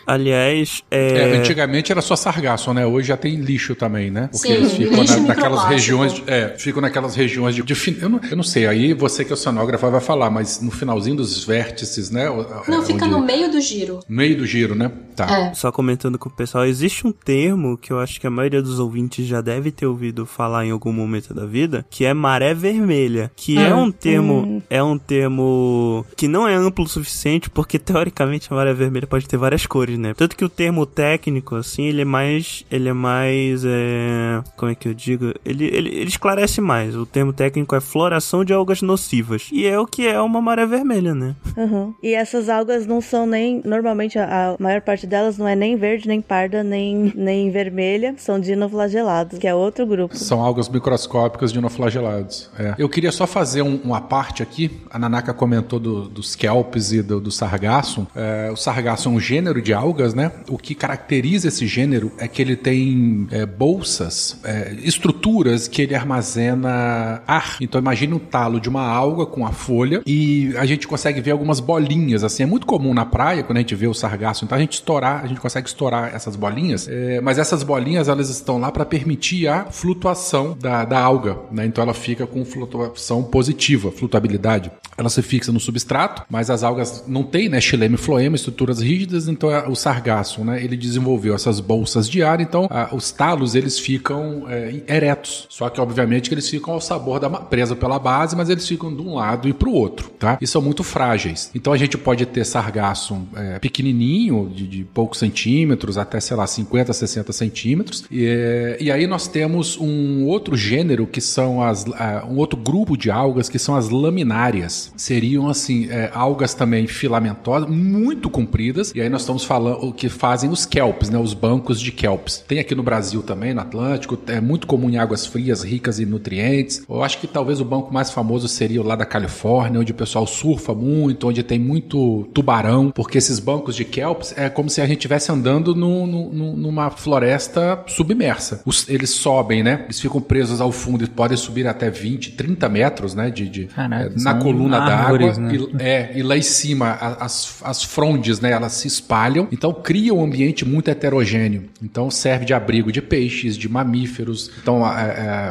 Aliás, é... É, antigamente era só sargaço, né? Hoje já tem lixo também, né? Porque Sim, eles ficam lixo na- naquelas regiões. de- é, ficam naquelas regiões de. de eu, não, eu não sei, aí você que é oceanógrafa vai falar, mas no finalzinho dos vértices, né? o- Não, é, fica no meio do giro. meio do giro, né? Tá. É. Só comentando com o pessoal, existe um termo que eu acho que a maioria dos ouvintes já deve ter ouvido falar em algum momento da vida, que é maré vermelha, que é um termo, é um termo que não é amplo o suficiente, porque teoricamente a maré vermelha pode ter várias cores, né? Tanto que o termo técnico, assim, ele é mais, ele é mais, é, como é que eu digo? Ele, ele, ele esclarece mais. O termo técnico é floração de algas nocivas. E é o que é uma maré vermelha, né? Uhum. E essas algas não são nem. Normalmente a, a maior parte delas não é nem verde, nem parda, nem, nem vermelha. São dinoflagelados, que é outro grupo. São algas microscópicas dinoflagelados. É. Eu queria só fazer um, uma parte aqui. A Nanaka comentou do- dos kelps e do, do sargassum. É, o sargassum é um gênero de algas, né? O que caracteriza esse gênero é que ele tem é, bolsas, é, estruturas que ele armazena ar. Então imagine um talo de uma alga com a folha e a gente consegue ver algumas bolinhas, assim. É muito comum na praia, quando a gente vê o sargassum, então a gente estourar, a gente consegue estourar essas bolinhas, é, mas essas bolinhas, elas estão lá para permitir a flutuação da, da alga, né? Então ela fica com flutuação positiva, flutuabilidade. Ela se fixa no substrato, mas as algas não têm, né, e floema, estruturas rígidas, então é, o sargassum, né, ele desenvolveu essas bolsas de ar, então ah, os talos, eles ficam é, eretos. Só que, obviamente, que eles ficam ao sabor da presa pela base, mas eles ficam de um lado e para o outro, tá? E são muito frágeis. Então a gente pode ter sargassum é, pequenininho, de, de poucos centímetros, até, sei lá, 50, 60 centímetros. E, é, e aí nós temos um outro gênero que são as, ah, um outro grupo de algas que são as laminárias. Seriam, assim, é, algas também filamentosas, muito compridas. E aí nós estamos falando o que fazem os kelps, né? Os bancos de kelps. Tem aqui no Brasil também, no Atlântico, é muito comum em águas frias, ricas em nutrientes. Eu acho que talvez o banco mais famoso seria o lá da Califórnia, onde o pessoal surfa muito, onde tem muito tubarão, porque esses bancos de kelps é como se a gente estivesse andando no, no, numa floresta submersa. Os, eles sobem, né? Eles ficam presos ao fundo e podem subir até 20, 30 metros, né? De, de Caraca, na coluna d'água. Árvores, né? E, é, e lá em cima a- as, as frondes, né? Elas se espalham. Então cria um ambiente muito heterogêneo. Então serve de abrigo de peixes, de mamíferos. Então é,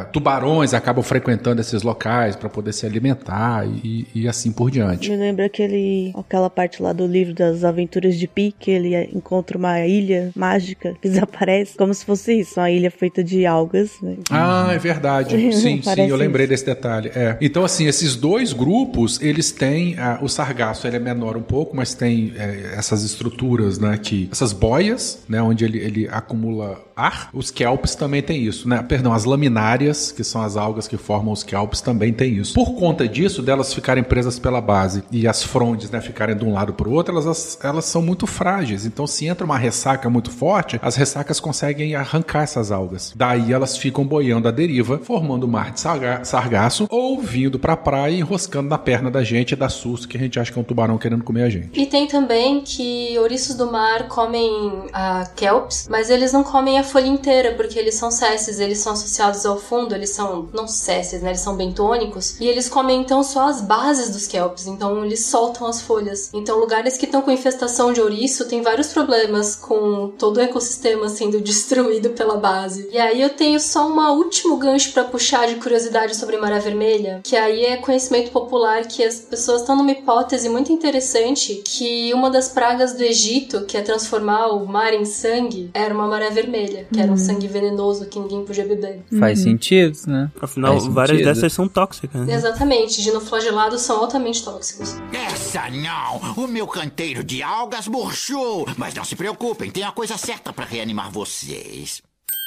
é, tubarões acabam frequentando esses locais para poder se alimentar e, e assim por diante. Me lembra aquele, aquela parte lá do livro das aventuras de Pi, que ele encontra uma ilha mágica que desaparece, como se fosse isso, uma ilha feita de algas. Né? Ah, é verdade. Sim, sim, eu lembrei isso. desse detalhe. É. Então, assim, esses dois grupos, eles têm. ah, o sargaço ele é menor um pouco, mas tem é, essas estruturas, né? Que, essas boias, né? Onde ele, ele acumula ar. Os kelps também tem isso, né? Perdão, as laminárias, que são as algas que formam os kelps, também tem isso. Por conta disso, delas ficarem presas pela base e as frondes, né? Ficarem de um lado para o outro, elas, elas são muito frágeis. Então, se entra uma ressaca muito forte, as ressacas conseguem arrancar essas algas. Daí elas ficam boiando à deriva, formando um mar de sarga- sargaço ou vindo pra praia e enroscando na perna da gente e dá susto que a gente acha que é um tubarão querendo comer a gente. E tem também que ouriços do mar comem a kelps, mas eles não comem a folha inteira, porque eles são cesses, eles são associados ao fundo, eles são, não cesses, né? Eles são bentônicos, e eles comem então só as bases dos kelps, então eles soltam as folhas. Então lugares que estão com infestação de ouriço tem vários problemas com todo o ecossistema sendo destruído pela base. E aí eu tenho só um último gancho pra puxar de curiosidade sobre Maré Vermelha, que aí é conhecimento popular que as pessoas estão numa hipótese muito interessante que uma das pragas do Egito, que é transformar o mar em sangue, era uma maré vermelha, que era um sangue venenoso que ninguém podia beber. Faz sentido, né? Afinal, Faz várias sentido. dessas são tóxicas. né? Exatamente, dinoflagelados são altamente tóxicos. Essa não! O meu canteiro de algas murchou! Mas não se preocupem, tem a coisa certa para reanimar vocês.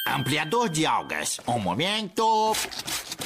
Ampliador de algas. Um momento.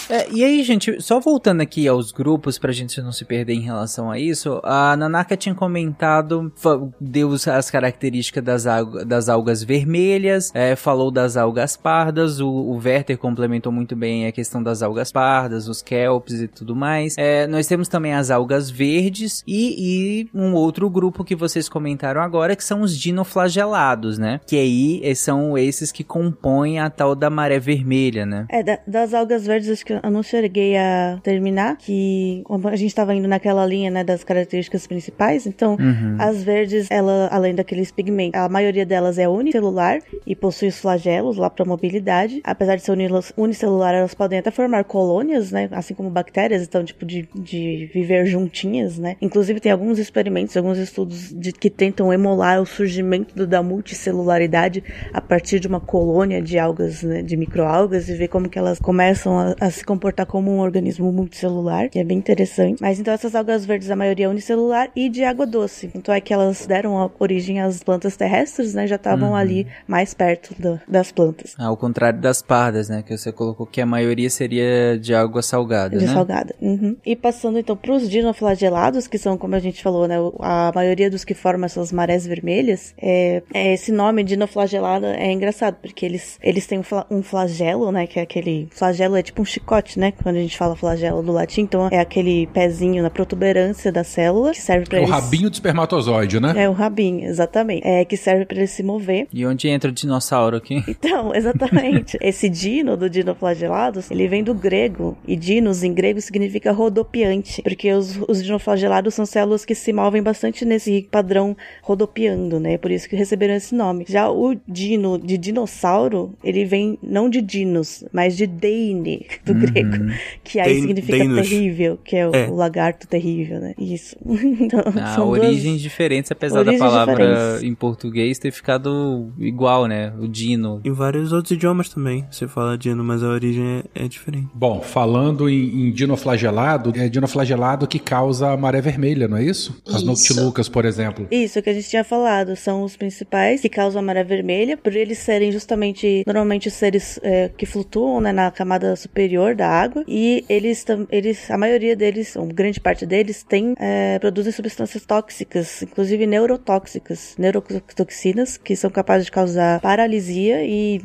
É, e aí, gente, só voltando aqui aos grupos pra gente não se perder em relação a isso, a Nanaka tinha comentado, deu as características das, das algas vermelhas, é, falou das algas pardas, o, o Werther complementou muito bem a questão das algas pardas, os kelps e tudo mais. É, nós temos também as algas verdes e, e um outro grupo que vocês comentaram agora, que são os dinoflagelados, né? Que aí são esses que compõem a tal da maré vermelha, né? É, da- das algas verdes, acho que eu não cheguei a terminar, que a gente tava indo naquela linha, né, das características principais, então, Uhum. as verdes, ela, além daqueles pigmentos, a maioria delas é unicelular e possui os flagelos lá para mobilidade. Apesar de ser uni- unicelular, elas podem até formar colônias, né, assim como bactérias, então, tipo, de, de viver juntinhas, né. Inclusive, tem alguns experimentos, alguns estudos de, que tentam emular o surgimento do- da multicelularidade a partir de uma colônia de algas, né, de microalgas e ver como que elas começam a, a se comportar como um organismo multicelular, que é bem interessante. Mas então essas algas verdes, a maioria é unicelular e de água doce. Então é que elas deram origem às plantas terrestres, né, já estavam ali mais perto do- das plantas. Ao contrário das pardas, né? Que você colocou que a maioria seria de água salgada, De né? salgada. Uhum. E passando então para os dinoflagelados, que são, como a gente falou, né, a maioria dos que formam essas marés vermelhas, é, é esse nome dinoflagelado é engraçado, porque eles, eles têm um, fla- um flagelo, né, que é aquele flagelo é tipo um chicote, né, quando a gente fala flagelo do latim, então é aquele pezinho na protuberância da célula que serve para É o eles rabinho do espermatozoide, né? É o rabinho, exatamente. É que serve para ele se mover. E onde entra o dinossauro aqui? Então, exatamente. Esse dino do dinoflagelados, ele vem do grego. E dinos em grego significa rodopiante. Porque os, os dinoflagelados são células que se movem bastante nesse padrão rodopiando, né? Por isso que receberam esse nome. Já o dino de dinossauro, ele vem não de dinos, mas de deine, do grego. Que aí Dein- significa deinos. terrível, que é o, É. o lagarto terrível, né? Isso. Então, Ah, são duas- origens diferentes, apesar Origens da palavra diferentes. em português ter ficado igual, né? O dino. Em vários outros idiomas também. Você fala dino, mas a origem é, é diferente. Bom, falando em, em dinoflagelado, é dinoflagelado que causa a maré vermelha, não é isso? As Isso. noctilucas, por exemplo. Isso que a gente tinha falado, são os principais que causam a maré vermelha, por eles serem justamente, normalmente, os seres é, que flutuam né, na camada superior da água e eles, eles a maioria deles, ou grande parte deles, tem, é, produzem substâncias tóxicas, inclusive neurotóxicas, neurotoxinas, que são capazes de causar paralisia e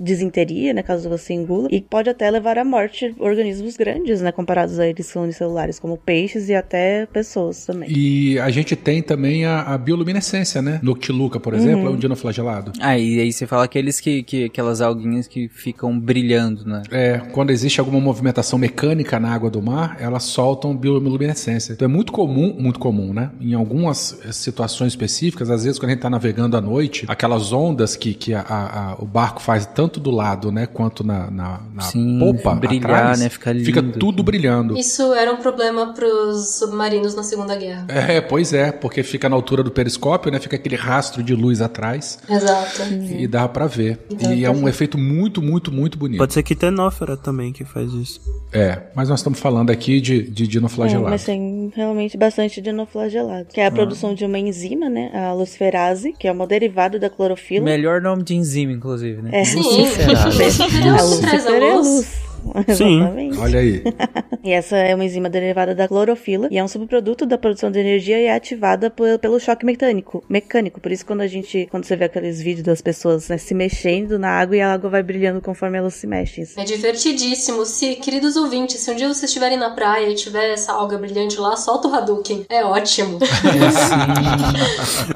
desinteria, né, caso você engula, e pode até levar à morte organismos grandes, né, comparados a eles são unicelulares, como peixes e até pessoas também. E a gente tem também a, a bioluminescência, né? Noctiluca, por exemplo, uhum. é um dinoflagelado. Ah, e aí você fala aqueles que, que aquelas alguinhas que ficam brilhando, né? É, quando existe alguma movimentação mecânica na água do mar, elas soltam bioluminescência. Então é muito comum, muito comum, né? Em algumas situações específicas, às vezes quando a gente tá navegando à noite, aquelas ondas que, que a, a, o barco faz tanto do lado, né, quanto na, na, na Sim, popa, brilhar, atrás, né? Fica, lindo, fica tudo brilhando. Isso era um problema pros submarinos na Segunda Guerra. É, pois é, porque fica na altura do periscópio, né? Fica aquele rastro de luz atrás. Exato. E dá para ver. Então, e é um efeito muito, muito, muito bonito. Pode ser que tenófera também que faz isso. É, mas nós estamos falando aqui de, de dinoflagelado. É, mas tem realmente bastante dinoflagelado. Que é a ah. produção de uma enzima, né? A luciferase, que é uma derivada da clorofila. Melhor nome de enzima, inclusive, né? É. Sim. Luciferase. a lucifer é luz. Sim. Olha aí. e essa é uma enzima derivada da clorofila e é um subproduto da produção de energia e é ativada pelo choque mecânico. Mecânico. Por isso, quando a gente, quando você vê aqueles vídeos das pessoas né, se mexendo na água e a água vai brilhando conforme elas se mexem. É divertidíssimo. Se, queridos ouvintes, se um dia vocês estiverem na praia e tiver essa alga brilhante lá, solta o Hadouken. É ótimo.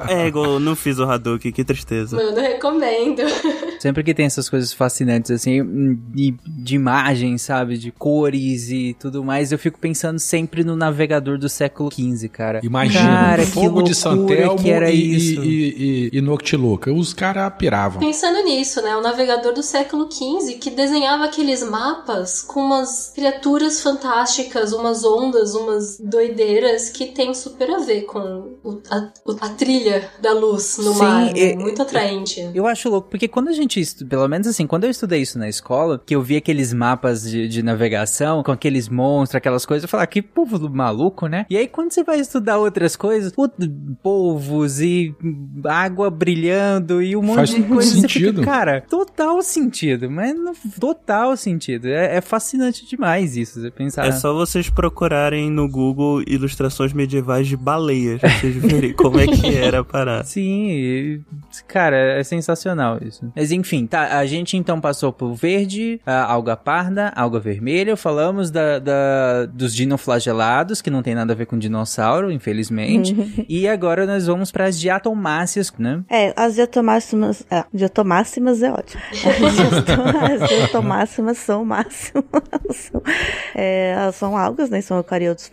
é, igual não fiz o Hadouken, que tristeza. Mano, recomendo. Sempre que tem essas coisas fascinantes, assim, de, de imagem sabe? De cores e tudo mais. Eu fico pensando sempre no navegador do século XV, cara. Imagina, cara, fogo de Santelmo que era e, isso. E, e, e, Noctiluca. Os caras piravam. Pensando nisso, né? O navegador do século XV que desenhava aqueles mapas com umas criaturas fantásticas, umas ondas, umas doideiras que tem super a ver com o, a, a, trilha da luz no Sim, mar. Né? É, Muito atraente. Eu acho louco, porque quando a gente, pelo menos assim, quando eu estudei isso na escola, que eu vi aqueles mapas de, de navegação, com aqueles monstros, aquelas coisas. Eu falei, ah, que povo maluco, né? E aí, quando você vai estudar outras coisas, polvos e água brilhando e um monte Faz de coisa, sentido. você fica, cara, total sentido, mas no, total sentido. É, é, fascinante demais isso, você pensar. É só vocês procurarem no Google ilustrações medievais de baleias, pra vocês verem como é que era a parada. Sim, cara, é sensacional isso. Mas enfim, tá, a gente então passou por verde, a alga parda, alga vermelha, falamos da, da, dos dinoflagelados, que não tem nada a ver com dinossauro, infelizmente. e agora nós vamos para as diatomáceas, né? É, as diatomáceas. É, diatomáceas é ótimo. As diatomáceas são o máximo. é, elas são algas, né? São eucariotos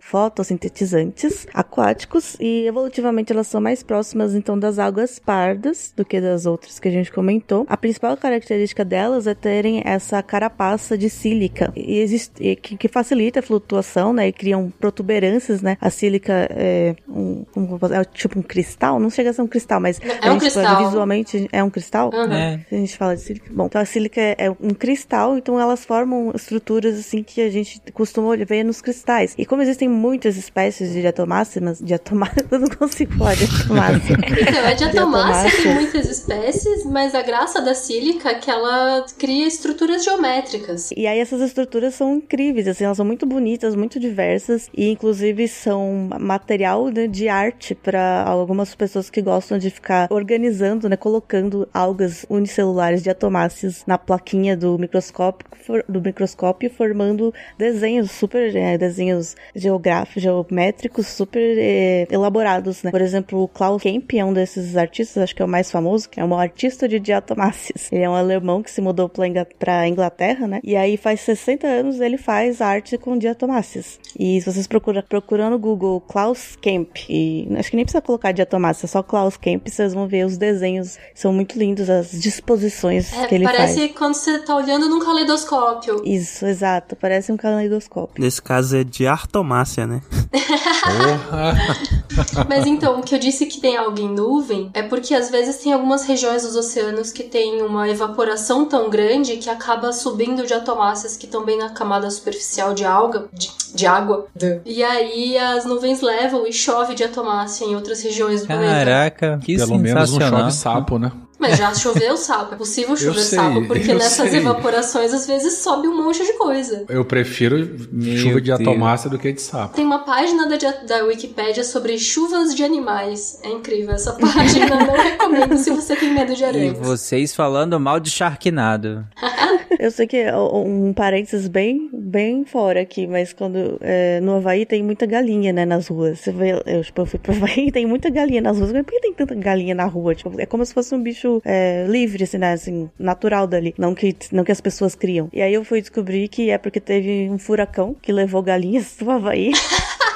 fotossintetizantes, aquáticos, e evolutivamente elas são mais próximas, então, das algas pardas do que das outras que a gente comentou. A principal característica delas é terem essa carapaça de sílica e existe, que, que, facilita a flutuação, né? E criam protuberâncias, né? A sílica é, um, um, é tipo um cristal, não chega a ser um cristal, mas é um cristal. visualmente é um cristal. Uhum. É. A gente fala de sílica. Bom, então a sílica é, é um cristal, então elas formam estruturas assim que a gente costuma ver nos cristais. E como existem muitas espécies de diatomáceas, diatomáceas, eu não consigo falar diatomácea. então, a diatomácea tem muitas espécies, mas a graça da sílica é que ela cria estruturas geométricas. E aí essas estruturas são incríveis, assim, elas são muito bonitas, muito diversas e inclusive são material né, de arte para algumas pessoas que gostam de ficar organizando, né, colocando algas unicelulares de atomáceas na plaquinha do microscópio, do microscópio formando desenhos super é, desenhos geográficos, geométricos super é, elaborados, né? Por exemplo, o Klaus Kemp é um desses artistas, acho que é o mais famoso, que é um artista de diatomáceas. Ele é um alemão que se mudou para Inglaterra, né? E aí faz 60 anos ele faz arte com diatomáceas. E se vocês procuram, procuram no Google Klaus Kemp, e acho que nem precisa colocar diatomácea, é só Klaus Kemp, vocês vão ver os desenhos. São muito lindos as disposições é, que ele parece faz. Parece quando você tá olhando num caleidoscópio. Isso, exato. Parece um caleidoscópio. Nesse caso é de artomácia, né? Mas então, o que eu disse que tem algo em nuvem é porque às vezes tem algumas regiões dos oceanos que tem uma evaporação tão grande que acaba subindo de diatomáceas que estão bem na camada superficial de alga, de, de água. E aí as nuvens levam e chove diatomácea em outras regiões do Caraca, planeta. que Pelo menos não chove sapo, né? Mas já choveu sapo, é possível chover sei, sapo, porque eu nessas sei. evaporações às vezes sobe um monte de coisa. Eu prefiro Meu chuva de atomácia do que de sapo. Tem uma página da, da Wikipédia sobre chuvas de animais. É incrível essa página, não recomendo se você tem medo de E aranhas. vocês falando mal de Sharknado. Eu sei que é um parênteses bem, bem fora aqui, mas quando é, no Havaí tem muita galinha, né, nas ruas. Você vê, eu, tipo, eu fui pro Havaí e tem muita galinha nas ruas. Mas por que tem tanta galinha na rua? Tipo, é como se fosse um bicho é, livre, assim, né, assim, natural dali. Não que, não que as pessoas criam. E aí eu fui descobrir que é porque teve um furacão que levou galinhas do Havaí.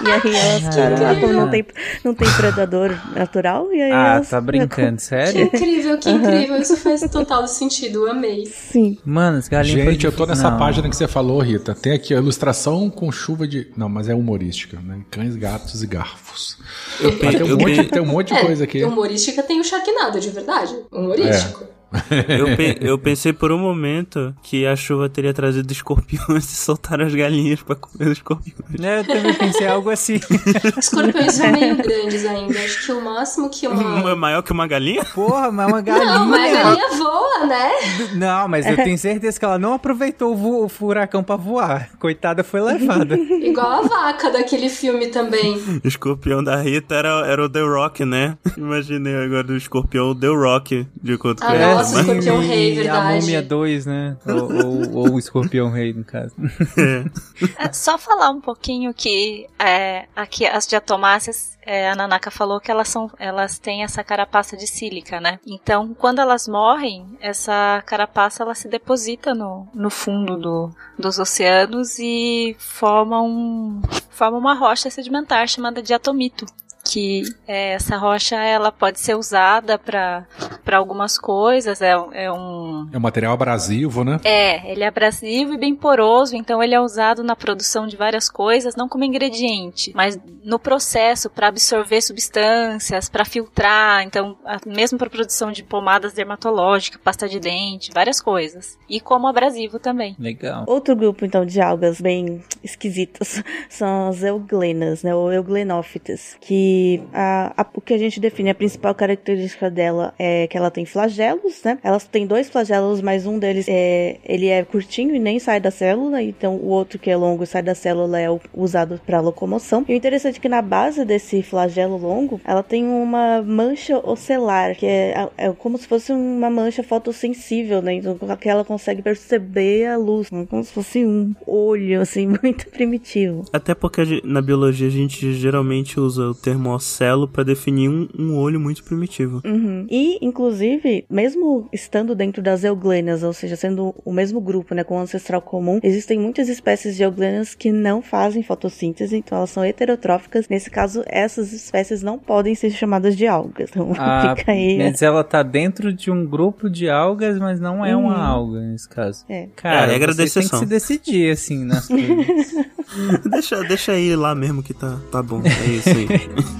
E aí elas, Caraca. como não tem, não tem predador natural, e aí Ah, elas... tá brincando, Que sério? incrível, que incrível. Isso faz total sentido, eu amei. Sim. Mano, as galinhas Gente, eu tô nessa Não. página que você falou, Rita. Tem aqui a ilustração com chuva de. Não, mas é humorística, né? Cães, gatos e garfos. Eu, pe- tem, um eu monte, tem um monte de coisa aqui. Humorística tem o Sharknado, de verdade. Humorístico. Eu, pe- eu pensei por um momento que a chuva teria trazido escorpiões e soltaram as galinhas pra comer os escorpiões. É, eu também pensei algo assim. Escorpiões são meio grandes ainda. Acho que o máximo que É uma. maior que uma galinha? Porra, mas é uma galinha. Não, mas a galinha voa, né? Não, mas eu tenho certeza que ela não aproveitou o, o furacão pra voar. Coitada, foi levada. Igual a vaca daquele filme também. O escorpião da Rita era, era o The Rock, né? Imaginei agora o escorpião The Rock, de com Ah, ela. Nossa, o Escorpião Rei, e A verdade. Múmia 2, né? Ou, ou- ou o Escorpião Rei, no caso. É, só falar um pouquinho que é, aqui as diatomáceas, é, a Nanaka falou que elas são, elas têm essa carapaça de sílica, né? Então, quando elas morrem, essa carapaça ela se deposita no, no fundo do, dos oceanos e forma um forma uma rocha sedimentar chamada diatomito. Que é, essa rocha ela pode ser usada para algumas coisas, é, é um É um material abrasivo, né? é, ele é abrasivo e bem poroso, então ele é usado na produção de várias coisas, não como ingrediente, mas no processo para absorver substâncias, para filtrar, então a- mesmo para produção de pomadas dermatológicas, pasta de dente, várias coisas. E como abrasivo também. Legal. Outro grupo, então, de algas bem esquisitas são as euglenas, né? Ou euglenófitas. Que a, a- o que a gente define, a principal característica dela é que ela tem flagelos, né? Elas têm dois flagelos, mas um deles é, ele é curtinho e nem sai da célula. Então, o outro que é longo e sai da célula é o- usado para locomoção. E o interessante é que na base desse flagelo longo, ela tem uma mancha ocelar, que é, é como se fosse uma mancha fotossensível, né? Então, que ela consegue perceber a luz, como se fosse um olho, assim, muito primitivo. Até porque na biologia a gente geralmente usa o termo ocelo pra definir um, um olho muito primitivo. Uhum. E, inclusive, mesmo estando dentro das euglenas, ou seja, sendo o mesmo grupo, né, com o ancestral comum, existem muitas espécies de euglenas que não fazem fotossíntese, então elas são heterotróficas. Nesse caso, essas espécies não podem ser chamadas de algas. Então, Ah, fica aí. mas ela tá dentro de um grupo de algas, mas não é uma Uhum. alga nesse caso. É. Cara, É a regra da têm que se decidir, assim, nas coisas. deixa, deixa aí lá mesmo que tá, tá bom. É isso aí.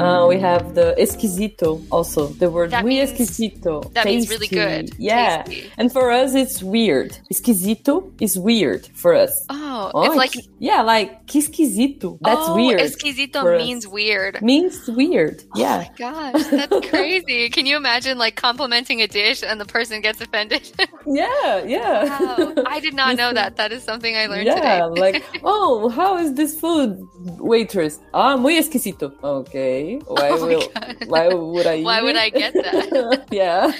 Uh, we have the esquisito also. The word That muy means- esquisito. that means really good. Yeah. Tasty. And for us, it's weird. Esquisito is weird for us. Oh, Oh, it's like yeah, like que esquisito. That's oh, weird. Esquisito for us. means weird. Means weird. Yeah. Gosh, that's crazy. Can you imagine like complimenting a dish and the person gets offended? Yeah, yeah. wow, I did not know that. That is something I learned yeah, today. like, oh, how is this food, waitress? Ah, muy esquisito. Okay. Why Oh will, why would I Why would it? I get that? yeah.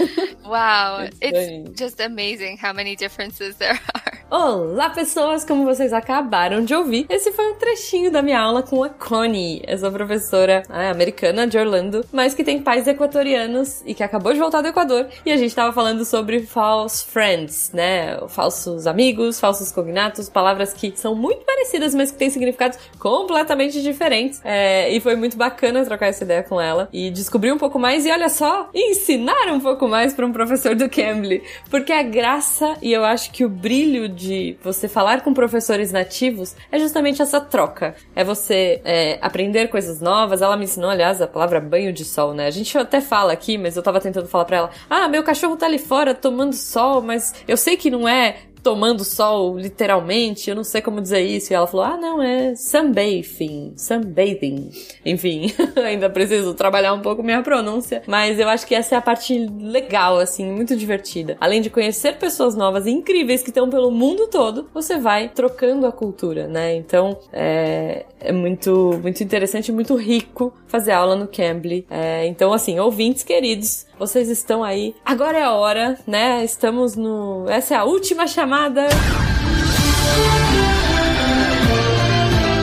wow, It's it's just amazing how many differences there are. Olá, pessoas! Como vocês acabaram de ouvir, esse foi um trechinho da minha aula com a Connie, essa professora ah, americana de Orlando, mas que tem pais equatorianos e que acabou de voltar do Equador. E a gente tava falando sobre false friends, né? Falsos amigos, falsos cognatos, palavras que são muito parecidas, mas que têm significados completamente diferentes. É, e foi muito bacana trocar essa ideia com ela e descobrir um pouco mais e olha só, ensinar um pouco mais para um professor do Cambly. Porque a graça e eu acho que o brilho de você falar com professores nativos é justamente essa troca. É você é, aprender coisas novas. Ela me ensinou, aliás, a palavra banho de sol, né? A gente até fala aqui, mas eu tava tentando falar pra ela: ah, meu cachorro tá ali fora tomando sol, mas eu sei que não é tomando sol, literalmente, eu não sei como dizer isso. E ela falou: ah, não, é sunbathing, sunbathing. Enfim, ainda preciso trabalhar um pouco minha pronúncia, mas eu acho que essa é a parte legal, assim, muito divertida. Além de conhecer pessoas novas e incríveis que estão pelo mundo todo, você vai trocando a cultura, né? Então, é, é muito, muito interessante muito rico fazer aula no Cambly. É, então, assim, ouvintes queridos, vocês estão aí. Agora é a hora, né? Estamos no. Essa é a última chamada.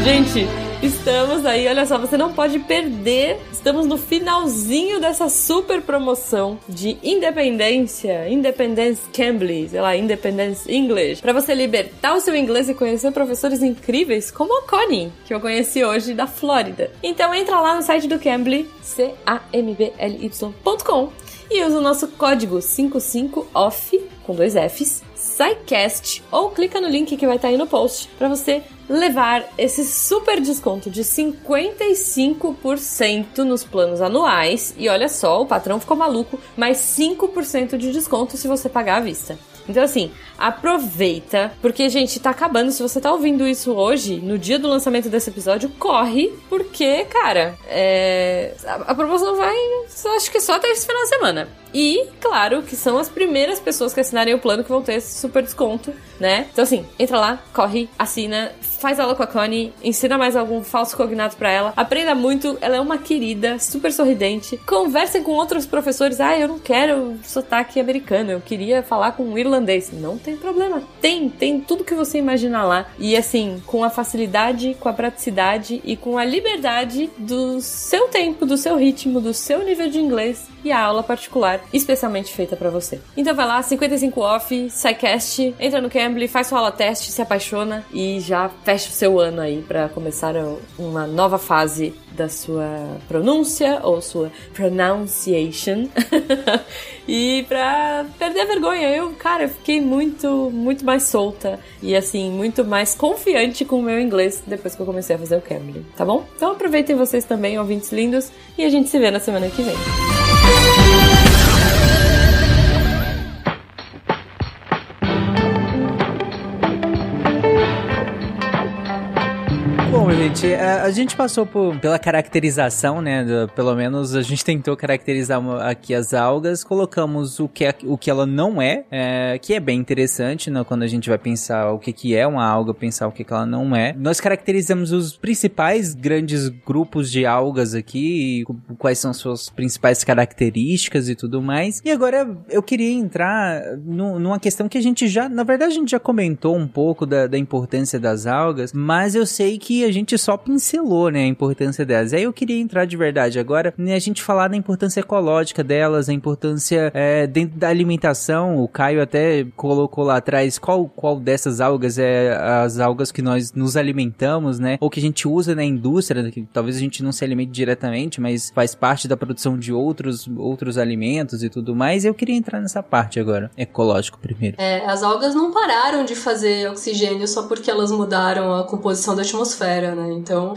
Gente, estamos aí, olha só, você não pode perder. Estamos no finalzinho dessa super promoção de independência, Independence Cambly, sei lá, Independence English, para você libertar o seu inglês e conhecer professores incríveis como a Connie, que eu conheci hoje da Flórida. Então entra lá no site do Cambly, c a m b l y.com e usa o nosso código 55OFF com dois Fs, SciCast, ou clica no link que vai estar aí no post para você levar esse super desconto de 55% nos planos anuais. E olha só, o patrão ficou maluco, mais 5% de desconto se você pagar à vista. Então, assim, aproveita, porque, gente, tá acabando. Se você tá ouvindo isso hoje, no dia do lançamento desse episódio, corre, porque, cara, é... a, promoção vai, acho que só até esse final de semana. E, claro, que são as primeiras pessoas que assinarem o plano que vão ter esse super desconto, né? Então, assim, entra lá, corre, assina, faz aula com a Connie, ensina mais algum falso cognato pra ela, aprenda muito, ela é uma querida, super sorridente. Conversem com outros professores. Ah, eu não quero sotaque americano, eu queria falar com um irlandês. Não tem problema. Tem, tem tudo que você imaginar lá. E assim, com a facilidade, com a praticidade e com a liberdade do seu tempo, do seu ritmo, do seu nível de inglês e a aula particular especialmente feita para você. Então vai lá, 55 off, SciCast, entra no Cambly, faz sua aula teste, se apaixona e já fecha o seu ano aí para começar uma nova fase da sua pronúncia ou sua pronunciation. e pra perder a vergonha, eu, cara, fiquei muito, muito mais solta e assim, muito mais confiante com o meu inglês depois que eu comecei a fazer o Cambly, tá bom? Então aproveitem vocês também, ouvintes lindos, e a gente se vê na semana que vem. Gente, a, a gente passou por, pela caracterização, né? do- pelo menos a gente tentou caracterizar aqui as algas, colocamos o que, é- o que ela não é, é, que é bem interessante, né? Quando a gente vai pensar o que, que é uma alga, pensar o que, que ela não é. Nós caracterizamos os principais grandes grupos de algas aqui, quais são suas principais características e tudo mais. E agora eu queria entrar nu- numa questão que a gente já, na verdade, a gente já comentou um pouco da, da importância das algas, mas eu sei que a gente só pincelou, né, a importância delas. Aí eu queria entrar de verdade agora, né, a gente falar da importância ecológica delas, a importância é, dentro da alimentação. O Caio até colocou lá atrás qual, qual dessas algas é as algas que nós nos alimentamos, né, ou que a gente usa na indústria, que talvez a gente não se alimente diretamente, mas faz parte da produção de outros, outros alimentos e tudo mais. Eu queria entrar nessa parte agora, ecológico primeiro. É, as algas não pararam de fazer oxigênio só porque elas mudaram a composição da atmosfera, né? Então,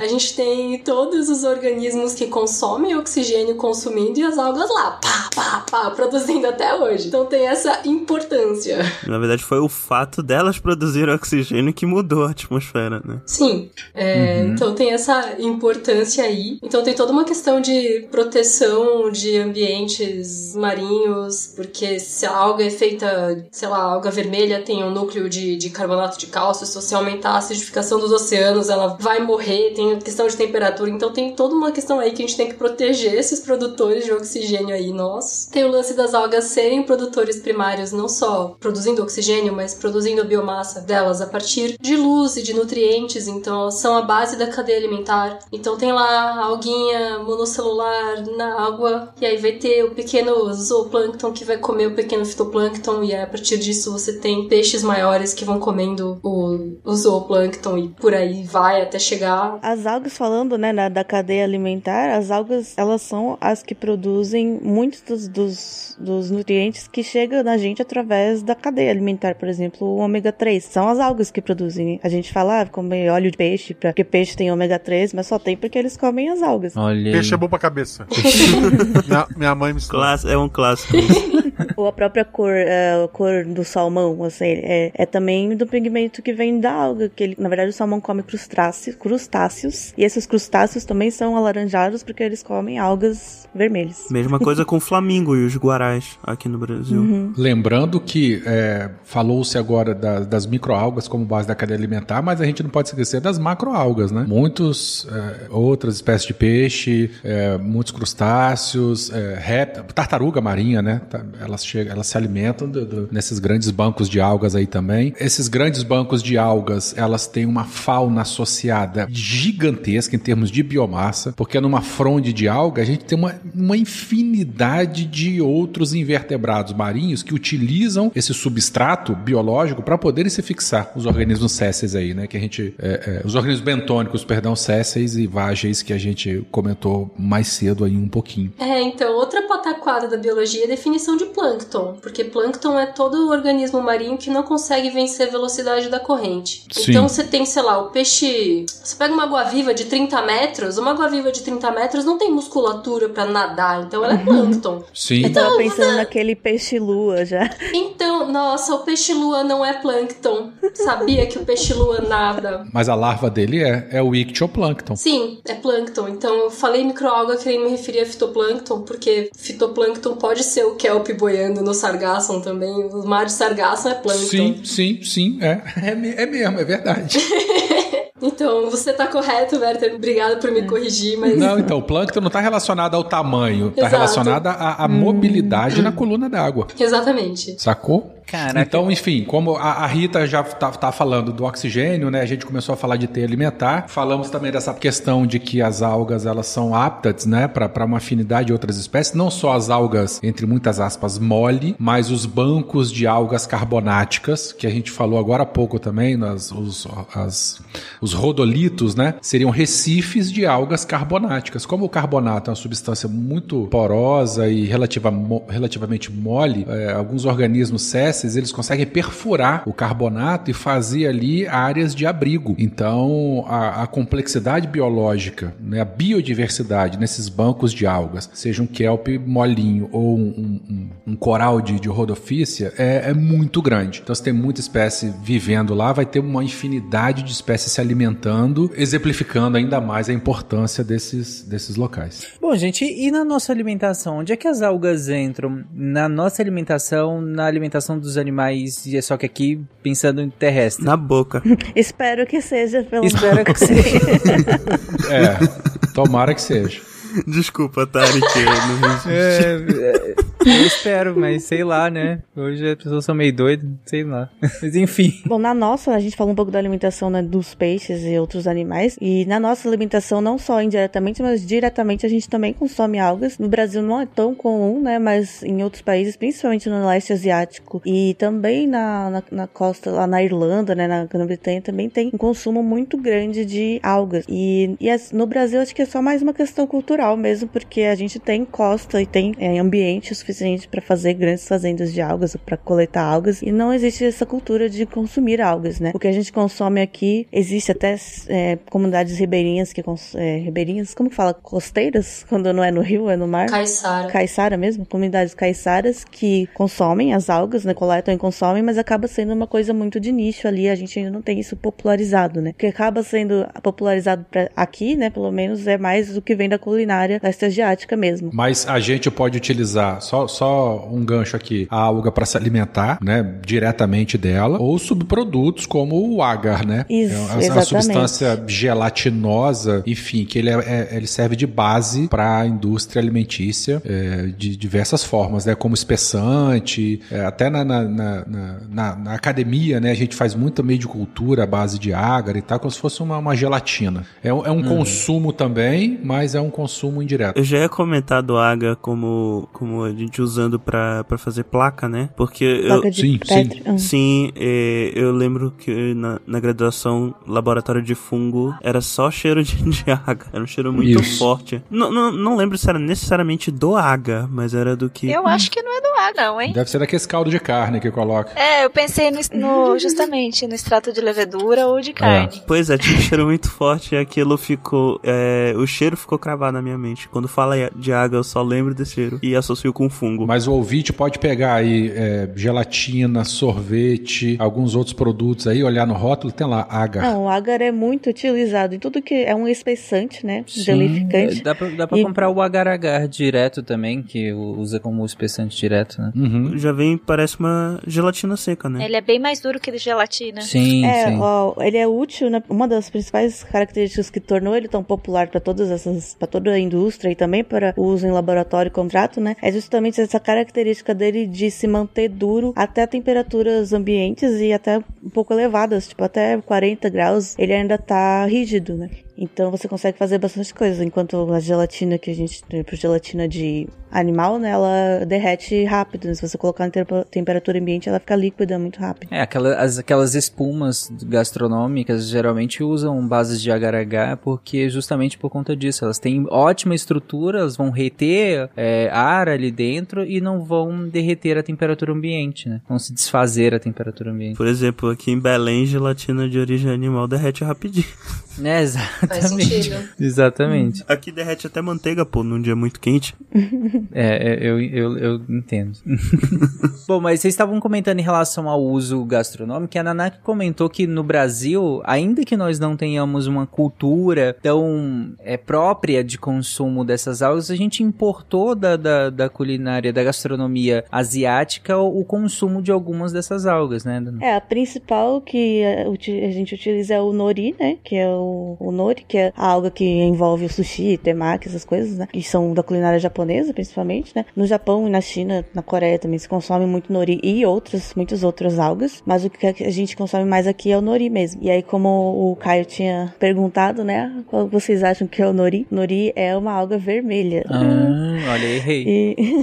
a gente tem todos os organismos que consomem oxigênio consumindo e as algas lá, pá, pá, pá, produzindo até hoje. Então tem essa importância. Na verdade, foi o fato delas produzirem oxigênio que mudou a atmosfera, né? Sim, é, Uhum. então tem essa importância aí. Então tem toda uma questão de proteção de ambientes marinhos, porque se a alga é feita, sei lá, a alga vermelha tem um núcleo de, de carbonato de cálcio, se você aumentar a acidificação dos oceanos, ela vai morrer, tem questão de temperatura, então tem toda uma questão aí que a gente tem que proteger esses produtores de oxigênio aí, nós. Tem o lance das algas serem produtores primários, não só produzindo oxigênio, mas produzindo a biomassa delas a partir de luz e de nutrientes, então elas são a base da cadeia alimentar. Então tem lá a alguinha monocelular na água, e aí vai ter o pequeno zooplâncton que vai comer o pequeno fitoplâncton, e aí a partir disso você tem peixes maiores que vão comendo o, o zooplâncton e por aí vai até chegar. As algas, falando, né, da, da cadeia alimentar, as algas, elas são as que produzem muitos dos, dos, dos nutrientes que chegam na gente através da cadeia alimentar, por exemplo, o ômega 3. São as algas que produzem. A gente fala, ah, comer óleo de peixe, pra, porque peixe tem ômega 3, mas só tem porque eles comem as algas. Olha. Peixe é bom pra cabeça. minha, minha mãe me. Class- é um clássico. Ou a própria cor, é, a cor do salmão, assim, é, é também do pigmento que vem da alga, que ele, na verdade o salmão come crustáceos, crustáceos, e esses crustáceos também são alaranjados porque eles comem algas vermelhas. Mesma coisa com o Flamingo e os Guarás aqui no Brasil. Lembrando que é, falou-se agora da- das microalgas como base da cadeia alimentar, mas a gente não pode esquecer das macroalgas, né? Muitos é, outras espécies de peixe, é, muitos crustáceos, é, tartaruga marinha, né? Elas chegam, elas se alimentam do- do- nesses grandes bancos de algas aí também. Esses grandes bancos de algas, elas têm uma fauna associada gigantesca em termos de biomassa, porque numa fronde de alga a gente tem uma, uma infinidade de outros invertebrados marinhos que utilizam esse substrato biológico para poderem se fixar os organismos sésseis aí, né? Que a gente. é, é, os organismos bentônicos, perdão, sésseis e vágeis que a gente comentou mais cedo aí um pouquinho. É, então, outra pataquada da biologia é a definição de plâncton, porque plâncton é todo organismo marinho que não consegue vencer a velocidade da corrente. Sim. Então você tem, sei lá, o peixe. Você pega uma água-viva de 30 metros, uma água-viva de 30 metros não tem musculatura pra nadar, então ela é plâncton. Sim. Eu tava pensando naquele peixe-lua já. Então, nossa, o peixe-lua não é plâncton. Sabia que o peixe-lua nada. Mas a larva dele é, é o ictioplâncton. Sim, é plâncton. Então eu falei microalga querendo me referir a fitoplâncton, porque fitoplâncton pode ser o kelp boiando no sargassum também. O mar de sargassum é plâncton. Sim, sim, sim, é. É, é mesmo, é verdade. Então, você tá correto, Werther. Obrigada por me corrigir, mas. Não, então, o plâncton não está relacionado ao tamanho, está Exato. relacionado à, à mobilidade na coluna d'água. Exatamente. Sacou? Caraca. Então, enfim, como a, a Rita já tá, tá falando do oxigênio, né? A gente começou a falar de teia alimentar. Falamos também dessa questão de que as algas elas são aptas, né, para uma afinidade de outras espécies. Não só as algas, entre muitas aspas, mole, mas os bancos de algas carbonáticas, que a gente falou agora há pouco também, nas, os, as, os rodolitos, né? Seriam recifes de algas carbonáticas. Como o carbonato é uma substância muito porosa e relativa, relativamente mole, é, alguns organismos sésseis eles conseguem perfurar o carbonato e fazer ali áreas de abrigo. Então, a, a complexidade biológica, né, a biodiversidade nesses bancos de algas, seja um kelp molinho ou um, um- um coral de, de rodofícia, é, é muito grande. Então, se tem muita espécie vivendo lá, vai ter uma infinidade de espécies se alimentando, exemplificando ainda mais a importância desses, desses locais. Bom, gente, e na nossa alimentação? Onde é que as algas entram? Na nossa alimentação, na alimentação dos animais, e é só que aqui pensando em terrestre. Na boca. Espero que seja, pelo Espero que seja. É, tomara que seja. Desculpa, eu não É, é, eu espero, mas sei lá, né? Hoje as pessoas são meio doidas, sei lá. Mas enfim. Bom, na nossa, a gente falou um pouco da alimentação né, dos peixes e outros animais. E na nossa alimentação, não só indiretamente, mas diretamente, a gente também consome algas. No Brasil não é tão comum, né? Mas em outros países, principalmente no leste asiático e também na, na, na costa, lá na Irlanda, né? Na Grã-Bretanha, também tem um consumo muito grande de algas. E, e as- no Brasil, acho que é só mais uma questão cultural mesmo, porque a gente tem costa e tem é, ambiente suficiente para fazer grandes fazendas de algas, para coletar algas. E não existe essa cultura de consumir algas, né? O que a gente consome aqui, existe até é, comunidades ribeirinhas que é, ribeirinhas, como que fala? Costeiras? Quando não é no rio, é no mar? Caiçara. Caiçara mesmo, comunidades caiçaras que consomem as algas, né, coletam e consomem, mas acaba sendo uma coisa muito de nicho ali, a gente ainda não tem isso popularizado, né? O que acaba sendo popularizado pra aqui, né, pelo menos é mais do que vem da culinária leste asiática mesmo. Mas a gente pode utilizar só, só um gancho aqui, a alga para se alimentar, né, diretamente dela, ou subprodutos como o agar, né? Isso, é uma, é uma exatamente. substância gelatinosa, enfim, que ele, é- é- ele serve de base para a indústria alimentícia é, de diversas formas, né? Como espessante, é, até na, na, na, na- na- academia, né? A gente faz muita meio de cultura à base de agar e tal, como se fosse uma, uma gelatina. É, um- é um consumo também, mas é um consumo indireto. Eu já ia comentar do Aga como, como a gente gente usando pra, pra fazer placa, né? Porque eu, Placa de sim, Petri. Ah. Sim, é, eu lembro que na, na graduação, laboratório de fungo era só cheiro de, de água. Era um cheiro muito Isso. forte. Não, não, não lembro se era necessariamente do água, mas era do que. Eu acho que não é do ar, não, hein? Deve ser daquele caldo de carne que coloca. É, eu pensei no, no- justamente no extrato de levedura ou de carne. Pois é, tinha um cheiro muito forte e aquilo ficou. é, o cheiro ficou cravado na minha mente. Quando fala de água, eu só lembro desse cheiro e associo com fungo. Mas o ouvinte pode pegar aí é, gelatina, sorvete, alguns outros produtos aí, olhar no rótulo, tem lá agar. Não, o agar é muito utilizado em tudo que é um espessante, né? Sim, Gelificante. Dá pra, dá pra E- comprar o agar-agar direto também, que usa como espessante direto, né? Uhum. Já vem, parece uma gelatina seca, né? Ele é bem mais duro que de gelatina. Sim, É, sim. ó, ele é útil, né? Uma das principais características que tornou ele tão popular para todas essas, para toda a indústria e também para o uso em laboratório e contrato, né? É justamente essa característica dele de se manter duro até temperaturas ambientes e até um pouco elevadas, tipo até 40 graus, ele ainda tá rígido, né? Então você consegue fazer bastante coisa, enquanto a gelatina que a gente tem por gelatina de animal, né, ela derrete rápido. né? Se você colocar em temper- temperatura ambiente, ela fica líquida muito rápido. É, aquela, as, aquelas espumas gastronômicas geralmente usam bases de agar-agar porque justamente por conta disso. Elas têm ótima estrutura, elas vão reter é, ar ali dentro e não vão derreter a temperatura ambiente, né? Vão se desfazer a temperatura ambiente. Por exemplo, aqui em Belém, gelatina de origem animal derrete rapidinho. Né, exatamente. sentido. Exatamente. Aqui derrete até manteiga, pô, num dia muito quente. É, é, eu, eu, eu entendo. Bom, mas vocês estavam comentando em relação ao uso gastronômico, e a Nanak comentou que no Brasil, ainda que nós não tenhamos uma cultura tão é, própria de consumo dessas algas, a gente importou da, da, da culinária, da gastronomia asiática, o, o consumo de algumas dessas algas, né? É, a principal que é, uti- a gente utiliza é o nori, né? Que é o, o nori, que é a alga que envolve o sushi, temaki, essas coisas, né? Que são da culinária japonesa, principalmente, né? No Japão e na China, na Coreia também se consome muito nori e outras, muitas outras algas. Mas o que a gente consome mais aqui é o nori mesmo. E aí, como o Caio tinha perguntado, né? Qual vocês acham que é o nori? Nori é uma alga vermelha. Ah, olha, errei. E...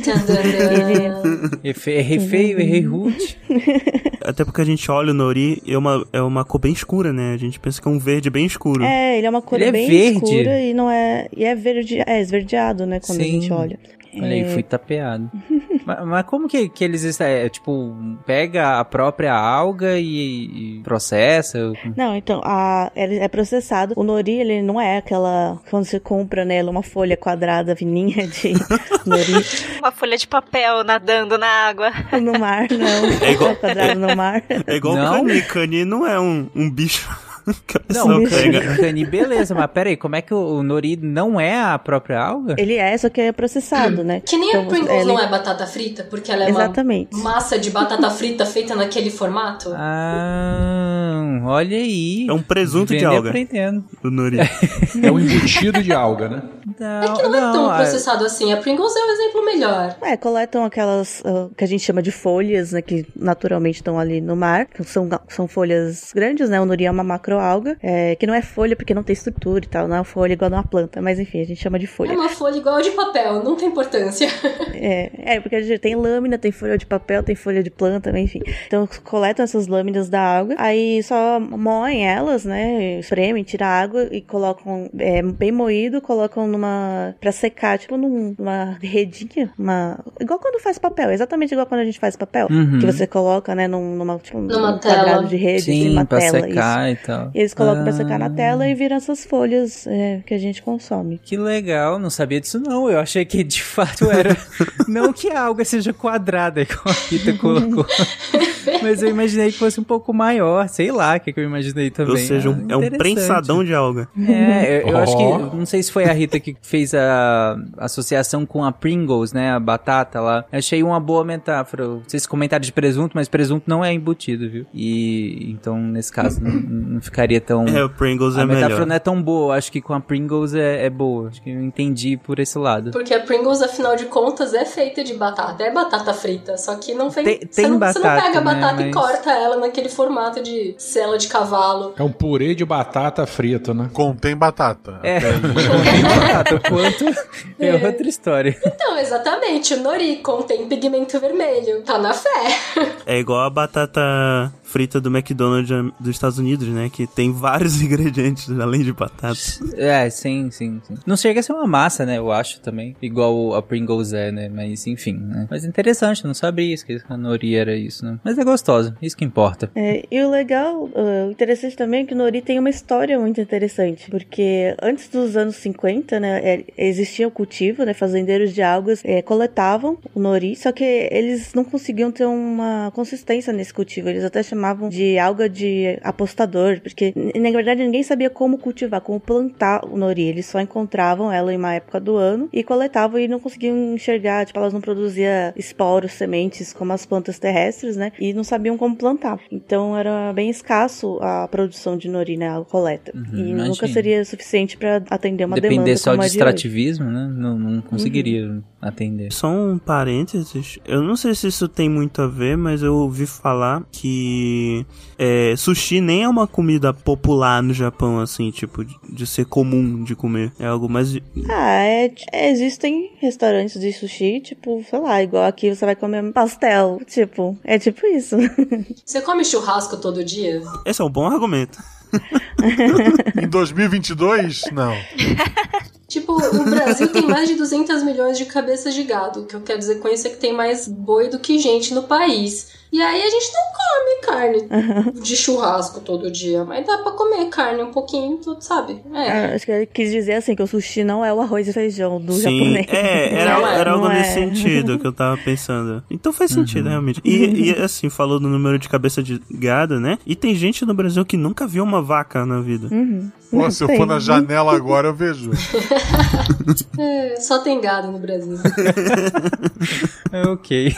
Errei, errei feio, errei rude. Até porque a gente olha o nori, é uma, é uma cor bem escura, né? A gente pensa que é um verde bem escuro. É, ele é uma cor Ele é bem verde. escura e não é. E é verde, é esverdeado, né? Quando a Sim. gente olha. Olha aí, É, fui tapeado. mas, mas como que, que eles é, tipo, pega a própria alga e, e processa? Não, então, a, ele é processado. O nori, ele não é aquela. Quando você compra nela uma folha quadrada fininha de nori Uma folha de papel nadando na água. no mar, não. É igual- quadrado no mar. É igual Não? o cani. Cani não é um, um bicho a Não, cani, beleza, mas peraí, como é que o, nori não é a própria alga? Ele é, só que é processado, né? Que nem a Então, Pringles ele- não é batata frita, porque ela é Exatamente. uma massa de batata frita feita naquele formato. Ah, olha aí. É um presunto de alga. aprendendo. O nori. É um embutido de alga, né? Não, É que não, é tão a- processado assim. A Pringles é um exemplo melhor. É, coletam aquelas ah, que a gente chama de folhas, né? Que naturalmente estão ali no mar. que São, são folhas grandes, né? O nori é uma macroalga, é, que não é folha porque não tem estrutura e tal, não é uma folha igual a uma planta, mas enfim, a gente chama de É folha. uma folha igual de papel, não tem importância. É, é, porque a gente tem lâmina, tem folha de papel, tem folha de planta, enfim. Então coletam essas lâminas da água, aí só moem elas, né? Espremem, tiram a água e colocam é, bem moído, colocam numa. pra secar, tipo num- numa redinha, uma. Igual quando faz papel, exatamente igual quando a gente faz papel. Uhum. Que você coloca, né, num, numa, tipo, Numa num tela. quadrado de rede, assim, Sim, uma pra tela. secar isso. e tal. E eles colocam pra Ah. secar na tela e viram essas folhas é, que a gente consome. Que legal, não sabia disso não. Eu achei que de fato era. não que a alga seja quadrada, como a Rita colocou. Mas eu imaginei que fosse um pouco maior, sei lá, o que, que eu imaginei também. Ou seja, um- Ah, é um prensadão de alga. É, eu, eu acho Ó. que. Não sei se foi a Rita que fez a associação com a Pringles, né? A batata lá. Achei uma boa metáfora. Não sei se comentário de presunto, mas presunto não é embutido, viu? E então, nesse caso, não, não ficaria tão. É, o Pringles a é metáfora melhor. não é tão boa. Acho que com a Pringles é, é boa. Acho que eu entendi por esse lado. Porque a Pringles, afinal de contas, é feita de batata. É batata frita. Só que não vem. Tem- você, tem não, você não batata, pega a né, batata e mas- corta ela naquele formato de cela de cavalo. É um purê de batata frito, né? Contém batata. É, tem batata. Quanto é outra história. Então, exatamente. O nori contém pigmento vermelho. Tá na fé. É igual a batata frita do McDonald's dos Estados Unidos, né? Que tem vários ingredientes além de batata. É, sim, sim, sim. Não chega a ser uma massa, né? Eu acho também. Igual a Pringles é, né? Mas enfim, né? Mas interessante, eu não sabia isso, que a Nori era isso, né? Mas é gostosa, isso que importa. É, e o legal, o interessante também é que o Nori tem uma história muito interessante, porque antes dos anos 50, né, é, existia o cultivo, né, fazendeiros de algas é, coletavam o Nori, só que eles não conseguiam ter uma consistência nesse cultivo, eles até chamavam de alga de apostador, porque na verdade ninguém sabia como cultivar, como plantar o Nori, eles só encontravam ela em uma época do ano e coletavam e não conseguiam enxergar, tipo, elas não produziam esporos, sementes como as plantas terrestres, né, e não sabiam como plantar. Então era bem escasso a produção de nori, né, a coleta. e imagino. nunca seria suficiente para atender uma Depender demanda só como de extrativismo, né? Não, não conseguiria atender. Só um parênteses, eu não sei se isso tem muito a ver, mas eu ouvi falar que é, sushi nem é uma comida popular no Japão, assim, tipo, de, de ser comum de comer. É algo mais. Ah, é, é, existem restaurantes de sushi, tipo, sei lá, igual aqui você vai comer pastel, tipo, é tipo isso. Você come churrasco todo dia? Esse é um bom argumento. Em 2022, não. Tipo, o Brasil tem mais de 200 milhões de cabeças de gado. O que eu quero dizer com isso é que tem mais boi do que gente no país. E aí a gente não come carne de churrasco todo dia. Mas dá pra comer carne um pouquinho, tudo, sabe? É. Ah, Acho que ele quis dizer assim, que o sushi não é o arroz e feijão do Sim, japonês. é, era, Não é, era algo não nesse é. sentido que eu tava pensando. Então faz sentido, realmente. E, e, assim, falou do número de cabeça de gado, né? E tem gente no Brasil que nunca viu uma vaca na vida. Uhum. Pô, se eu for na janela agora, eu vejo. É, só tem gado no Brasil. É ok.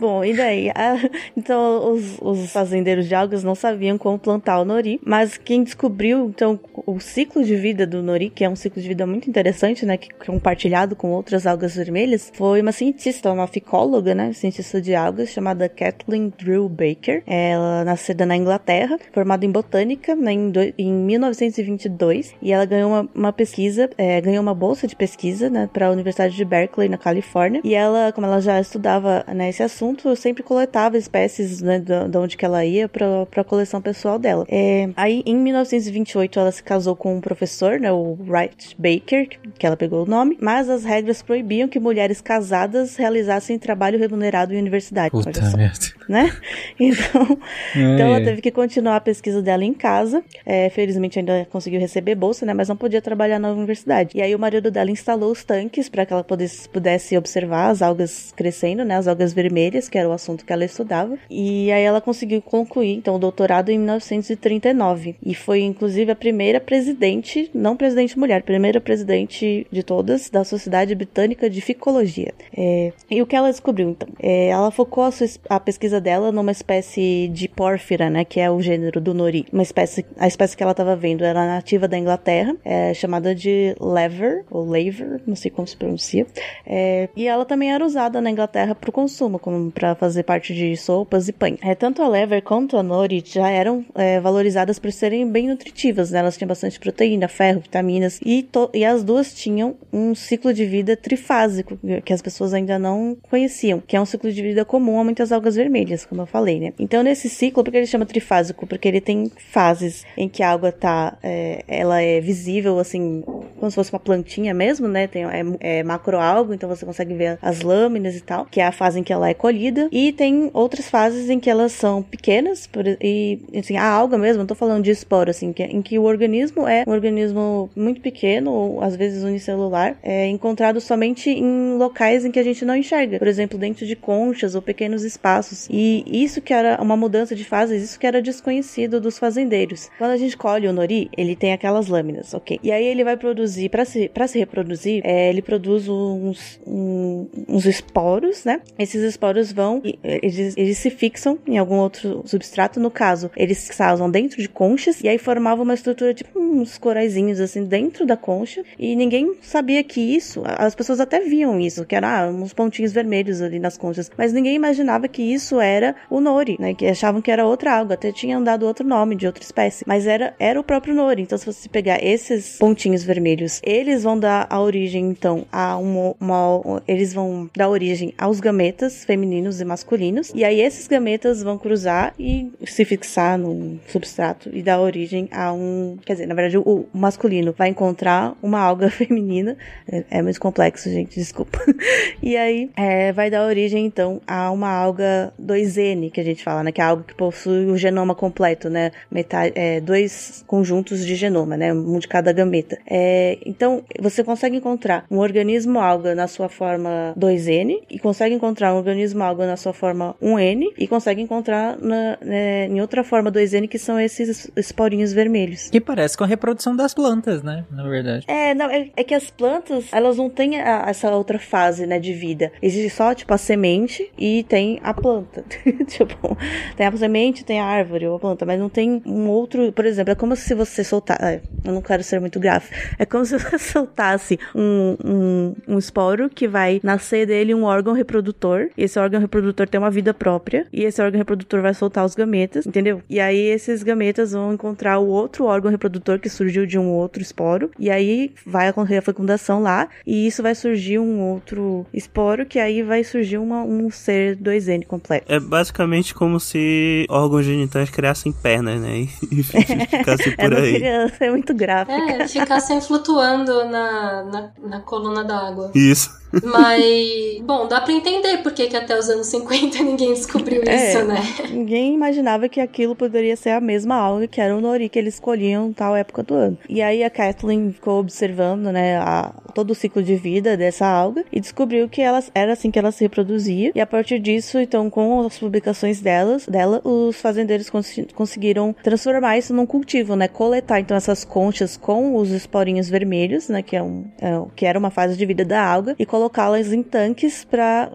Bom, e daí? Ah, então, os, os fazendeiros de algas não sabiam como plantar o nori, mas quem descobriu, então, o ciclo de vida do nori, que é um ciclo de vida muito interessante, né, que é compartilhado com outras algas vermelhas, foi uma cientista, uma ficóloga, né, cientista de algas, chamada Kathleen Drew Baker. Ela nascida na Inglaterra, formada em botânica né, em, do- em 1922, e ela ganhou uma, uma pesquisa, é, ganhou uma bolsa de pesquisa, né, para a Universidade de Berkeley, na Califórnia, e ela, como ela já estudava né, esse assunto, sempre coletava espécies né, da onde que ela ia para a coleção pessoal dela. É, aí, em 1928, ela se casou com um professor, né, o Wright Baker, que ela pegou o nome, mas as regras proibiam que mulheres casadas realizassem trabalho remunerado em universidade. Puta só, merda. né? Então, É, então ela teve que continuar a pesquisa dela em casa. É, felizmente ainda conseguiu receber bolsa, né? Mas não podia trabalhar na universidade. E aí o marido dela instalou os tanques para que ela pudesse, pudesse observar as algas crescendo, né? As algas vermelhas, que era o assunto que ela estudava. E aí ela conseguiu concluir, então, o doutorado em 1939. E foi, inclusive, a primeira presidente, não presidente mulher, primeira presidente de todas da Sociedade Britânica de Ficologia. É, e o que ela descobriu, então? É, ela focou a, sua a pesquisa dela numa espécie de pórfira, né? Que é o gênero do nori. Uma espécie, a espécie que ela estava vendo era nativa da Inglaterra, é chamada de lever, ou laver, não sei como se pronuncia. É, e ela também era usada na Inglaterra para o consumo, como para fazer parte de sopas e pães. É, tanto a lever quanto a nori já eram é, valorizadas por serem bem nutritivas, né? Elas tinham bastante proteína, ferro, vitaminas, e, e as duas tinham um ciclo de vida trifásico, que as pessoas ainda não conheciam, que é um ciclo de vida comum a muitas algas vermelhas, como eu falei, né? Então, nesse ciclo, por que ele chama trifásico? Porque ele tem fases em que a água tá, é, ela é visível, assim, como se fosse uma plantinha mesmo, né? Tem, é, é macroalgo, então você consegue ver as lâminas e tal, que é a fase em que ela é colhida. E tem outras fases em que elas são pequenas, por- e, assim, a alga mesmo, não tô falando de esporo, assim, que, em que o organismo é um organismo muito pequeno, ou às vezes unicelular, é encontrado somente em locais em que a gente não enxerga. Por exemplo, dentro de conchas ou pequenos espaços. E isso que era uma mudança de fases, isso que era desconhecido dos fazendeiros. Quando a gente colhe o nori, ele tem aquelas lâminas, ok? E aí ele vai produzir, para se, pra se reproduzir, é, ele produz uns, um- uns esporos, né? Esses esporos vão, e, eles, eles se fixam em algum outro substrato. No caso, eles fixavam dentro de conchas e aí formavam uma estrutura tipo uns coraizinhos assim dentro da concha e ninguém sabia que isso, as pessoas até viam isso, que era ah, uns pontinhos vermelhos ali nas conchas, mas ninguém imaginava que isso era o nori, né? Que achavam que era outra alga, até tinham dado outro nome de outra espécie, mas era era o próprio nori. Então se você pegar esses pontinhos vermelhos, eles vão dar a origem então a uma, uma eles vão dar origem aos gametas femininos e masculinos e aí esses gametas vão cruzar e se fixar num substrato e dar origem a um, quer dizer, na verdade o, o masculino vai encontrar uma alga feminina, é, é muito complexo, gente, desculpa. e aí é, vai dar origem então a uma alga 2N que a gente fala, né, que é algo que possui o genoma completo, né, metade, é, dois conjuntos de genoma, né, um de cada gameta. É, então você consegue encontrar um organismo alga na sua forma 2N e consegue encontrar um organismo alga na sua forma 1N e consegue encontrar na, né, em outra forma 2N que são esses esporinhos vermelhos. Que parece com a reprodução das plantas, né? Na verdade. É, não, é, é que as plantas, elas não têm a, essa outra fase, né, de vida. Existe só, tipo, a semente e tem a planta. tipo, tem a semente, tem a árvore ou a planta, mas não tem um outro, por exemplo, é como se você soltar, é, eu não quero ser muito gráfico, é como se você soltasse um, um, um esporo que vai nascer dele um órgão reprodutor, e esse órgão reprodutor tem uma vida própria, e esse órgão reprodutor vai soltar os gametas, entendeu? E aí esses gametas vão encontrar o outro órgão reprodutor que surgiu de um outro esporo, e aí vai acontecer a fecundação lá, e isso vai surgir um outro esporo, que aí vai surgir uma, um ser 2N completo. É basicamente como se órgãos genitais criassem pernas, né? E ficassem por eu não aí. queria ser muito gráfica. É, ficassem flutuando na, na, na coluna d'água. Isso. Mas, bom, dá pra entender por que, até os anos 50 ninguém descobriu É, isso, né? Ninguém imaginava que aquilo poderia ser a mesma alga que era o nori que eles escolhiam em tal época do ano. E aí a Kathleen ficou observando, né, a- todo o ciclo de vida dessa alga e descobriu que ela era assim que ela se reproduzia. E a partir disso, então, com as publicações delas, dela, os fazendeiros cons- conseguiram transformar isso num cultivo, né, coletar então essas conchas com os esporinhos vermelhos, né, que é um é, que era uma fase de vida da alga e colocá-las em tanques para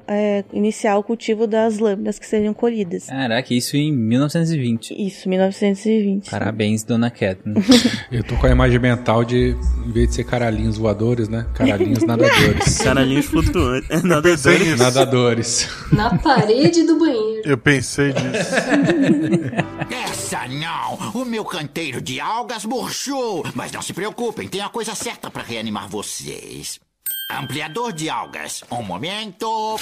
iniciar o cultivo das lâminas que seriam colhidas. Caraca, isso em 1920. Isso, 1920. Parabéns, dona Kathleen. Eu tô com a imagem mental de, em vez de ser caralhinhos voadores, né? Caralhinhos nadadores. Caralhinhos flutuantes. Nadadores. nisso. Nadadores. Na parede do banheiro. Eu pensei disso. Essa não! O meu canteiro de algas murchou! Mas não se preocupem, tem a coisa certa para reanimar vocês. Ampliador de algas. Um momento.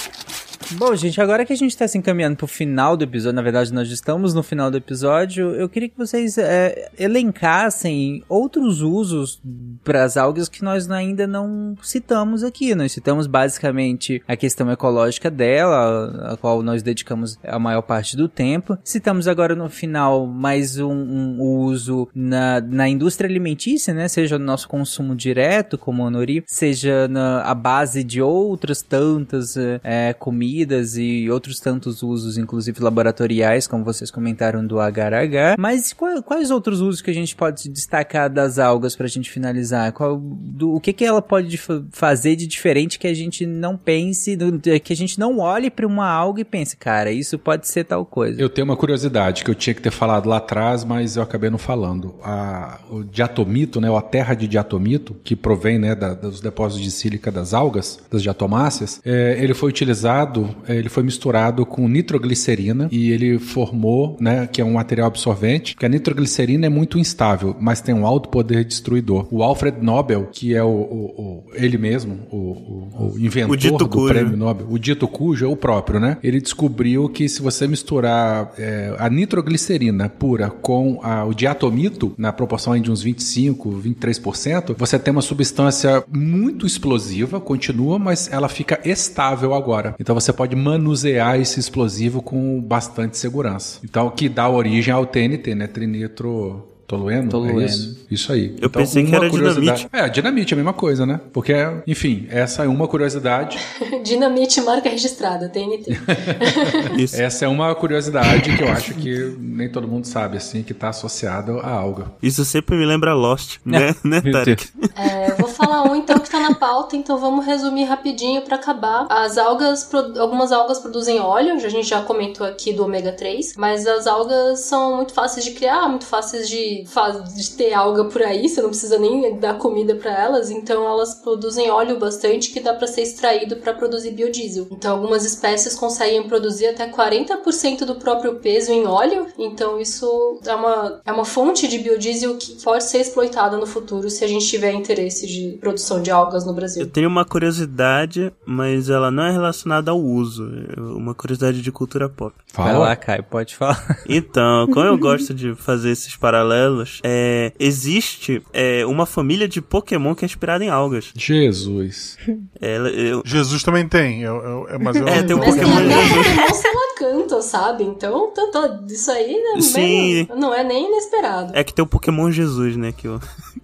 Bom, gente, agora que a gente tá se encaminhando pro final do episódio, na verdade nós estamos no final do episódio, eu queria que vocês é, elencassem outros usos para as algas que nós ainda não citamos aqui. Nós citamos basicamente a questão ecológica dela, a qual nós dedicamos a maior parte do tempo. Citamos agora no final mais um, um uso na, na indústria alimentícia, né? Seja no nosso consumo direto, como o Nori, seja na a base de outras tantas é, comidas e outros tantos usos, inclusive laboratoriais, como vocês comentaram do agar-agar. Mas quais outros usos que a gente pode destacar das algas pra gente finalizar? Qual, do, o que, que ela pode fazer de diferente que a gente não pense, que a gente não olhe pra uma alga e pense, cara, isso pode ser tal coisa. Eu tenho uma curiosidade que eu tinha que ter falado lá atrás, mas eu acabei não falando. A- o diatomito, né, ou a terra de diatomito, que provém né, da- dos depósitos de sílica das algas, das diatomáceas, é, ele foi utilizado, é, ele foi misturado com nitroglicerina e ele formou, né, que é um material absorvente, porque a nitroglicerina é muito instável, mas tem um alto poder destruidor. O Alfred Nobel, que é o, o- o- ele mesmo, o, o- o inventor do cujo. prêmio Nobel, o dito cujo é o próprio, né? Ele descobriu que se você misturar é, a nitroglicerina pura com a- o diatomito, na proporção de uns 25, 23%, você tem uma substância muito explosiva, continua, mas ela fica estável agora. Então você pode manusear esse explosivo com bastante segurança. Então, que dá origem ao TNT, né? Trinitro... Tolueno? Tolueno. É isso? Isso aí. Eu pensei que era dinamite. É, dinamite é a mesma coisa, né? Porque, enfim, essa é uma curiosidade. Dinamite marca registrada, TNT. Isso. Essa é uma curiosidade que eu acho que nem todo mundo sabe, assim, que tá associado à alga. Isso sempre me lembra Lost, né, né Meu Tarek? É, eu vou falar um então na pauta, então vamos resumir rapidinho pra acabar. As algas, algumas algas produzem óleo, a gente já comentou aqui do ômega 3, mas as algas são muito fáceis de criar, muito fáceis de, de ter alga por aí, você não precisa nem dar comida pra elas, então elas produzem óleo bastante que dá pra ser extraído pra produzir biodiesel. Então algumas espécies conseguem produzir até 40% do próprio peso em óleo, então isso é uma, é uma fonte de biodiesel que pode ser exploitada no futuro se a gente tiver interesse de produção de algas no Eu Brasil. tenho uma curiosidade, mas ela não é relacionada ao uso. É uma curiosidade de cultura pop. Vai lá, Caio, pode falar. Então, como eu gosto de fazer esses paralelos, é, existe é, uma família de Pokémon que é inspirada em algas. Jesus. Ela, eu, Jesus também tem, eu, eu- é- mas eu É, tem um Mas Pokémon Jesus. Ela canta, sabe? Então, tá- tá- isso aí né, Sim. bem- não é nem inesperado. É que tem o Pokémon Jesus, né? Que o,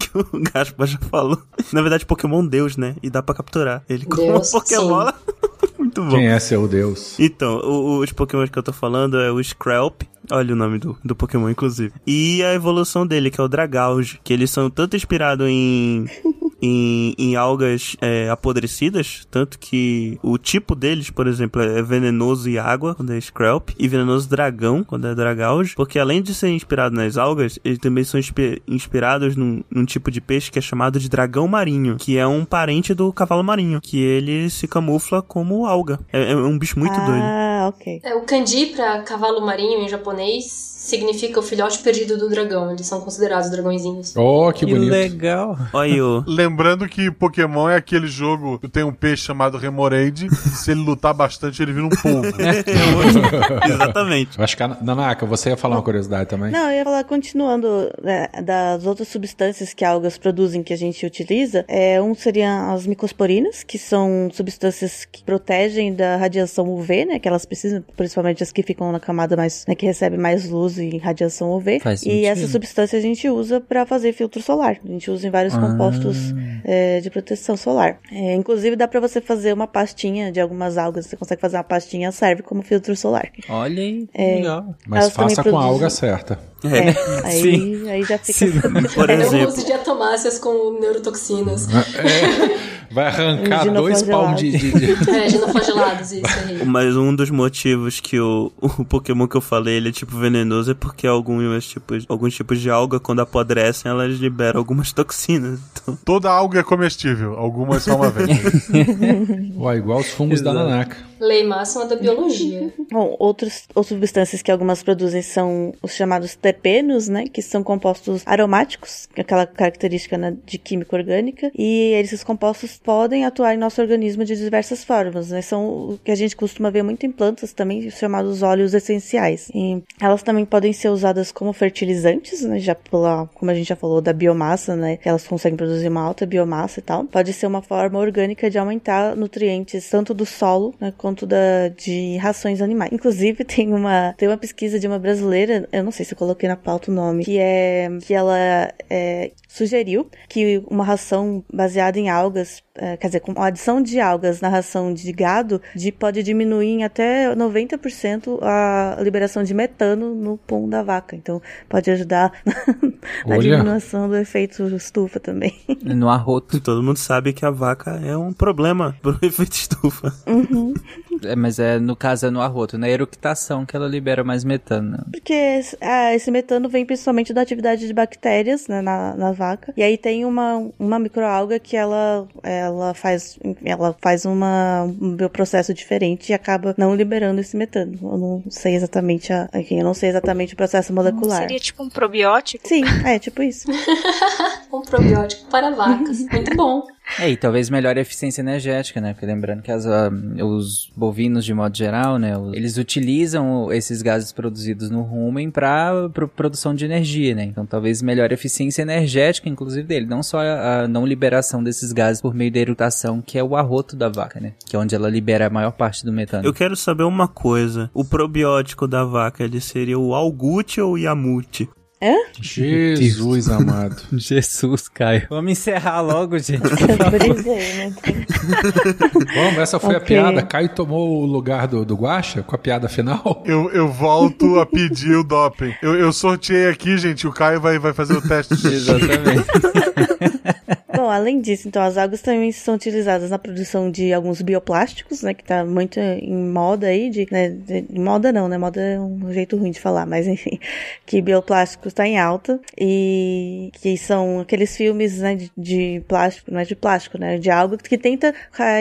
que o Gaspar já falou. Na verdade, Pokémon Deus, né? E dá pra capturar ele com uma Deus, Pokébola. Muito bom. Quem é seu Deus? Então, o- os Pokémon que eu tô falando é o Screlp. Olha o nome do, do Pokémon, inclusive. E a evolução dele, que é o Dragauge. Que eles são tanto inspirados em, em, em algas é, apodrecidas. Tanto que o tipo deles, por exemplo, é venenoso e água, quando é Screlp. E venenoso dragão, quando é Dragauge. Porque além de ser inspirado nas algas, eles também são inspi- inspirados num, num tipo de peixe que é chamado de dragão marinho. Que é um parente do cavalo marinho. Que ele se camufla como alga. É, é um bicho muito doido. ah, ok. É, o kanji pra cavalo marinho em japonês significa o filhote perdido do dragão. Eles são considerados dragõezinhos. Oh, que Que bonito. legal. Olha ô. Lembrando que Pokémon é aquele jogo que tem um peixe chamado Remoraid, e se ele lutar bastante, ele vira um polvo. Exatamente. Eu acho que, a Nanaka, você ia falar uma curiosidade também? Não, eu ia falar, continuando né, das outras substâncias que algas produzem que a gente utiliza, é, um seriam as micosporinas, que são substâncias que protegem da radiação UV, né, que elas precisam, principalmente as que ficam na camada mais, né, que recebe mais luz e radiação UV. Faz e sentido. essa substância a gente usa para fazer filtro solar. A gente usa em vários Ah. compostos é, de proteção solar. É, inclusive dá para você fazer uma pastinha de algumas algas, você consegue fazer uma pastinha, serve como filtro solar. Olha aí, É. legal. Mas faça com a produzem- alga certa. É, aí, Sim. aí já fica. Sim. Por Não exemplo, use diatomáceas com neurotoxinas. Vai arrancar dois palmos de, de, de- é, isso aí. mas um dos motivos que o, o Pokémon que eu falei, ele é tipo venenoso, é porque alguns tipos, alguns tipos de alga, quando apodrecem, elas liberam algumas toxinas. Então, Toda alga é comestível, algumas só uma vez. Ué, igual os fungos da Exato. Lei máxima da biologia. Bom, outros, outras substâncias que algumas produzem são os chamados terpenos, né? Que são compostos aromáticos, é aquela característica né, de química orgânica. E esses compostos podem atuar em nosso organismo de diversas formas, né? São o que a gente costuma ver muito em plantas também, os chamados óleos essenciais. E elas também podem ser usadas como fertilizantes, né? Já pela, como a gente já falou, da biomassa, né? Elas conseguem produzir uma alta biomassa e tal. Pode ser uma forma orgânica de aumentar nutrientes tanto do solo, né? Quanto da, de rações animais. Inclusive, tem uma, tem uma pesquisa de uma brasileira, eu não sei se eu coloquei na pauta o nome, que é que ela é, sugeriu que uma ração baseada em algas, é, quer dizer, com a adição de algas na ração de gado, de, pode diminuir em até 90% a liberação de metano no pão da vaca. Então, pode ajudar na Olha. diminuição do efeito estufa também. No arroto. todo mundo sabe que a vaca é um problema pro efeito estufa. É, mas é, no caso é no arroto, na eructação que ela libera mais metano. né? Porque ah, esse metano vem principalmente da atividade de bactérias né, na, na vaca. E aí tem uma, uma microalga que ela, ela faz, ela faz uma, um processo diferente e acaba não liberando esse metano. Eu não sei exatamente a, enfim, eu não sei exatamente o processo molecular. Seria tipo um probiótico? Sim, é tipo isso. Um probiótico para vacas. Muito bom. É, e talvez melhore a eficiência energética, né? Porque lembrando que as, ah, os bovinos, de modo geral, né? Eles utilizam esses gases produzidos no rumen para produção de energia, né? Então talvez melhore a eficiência energética, inclusive, dele. Não só a, a não liberação desses gases por meio da erutação, que é o arroto da vaca, né? Que é onde ela libera a maior parte do metano. Eu quero saber uma coisa. O probiótico da vaca, ele seria o Algut ou o Yamut? Jesus amado. Jesus, Caio. Vamos encerrar logo, gente. Brisei, né? Vamos, essa foi a Ok. piada. Caio tomou o lugar do, do Guaxa com a piada final. Eu, eu volto a pedir o doping. Eu, eu sorteei aqui, gente. O Caio vai, vai fazer o teste. Exatamente. Bom, além disso, então as algas também são utilizadas na produção de alguns bioplásticos, né, que tá muito em moda aí, de, né, de moda não, né, moda é um jeito ruim de falar, mas enfim, que bioplásticos tá em alta e que são aqueles filmes, né, de, de plástico, não é de plástico, né, de algo que tenta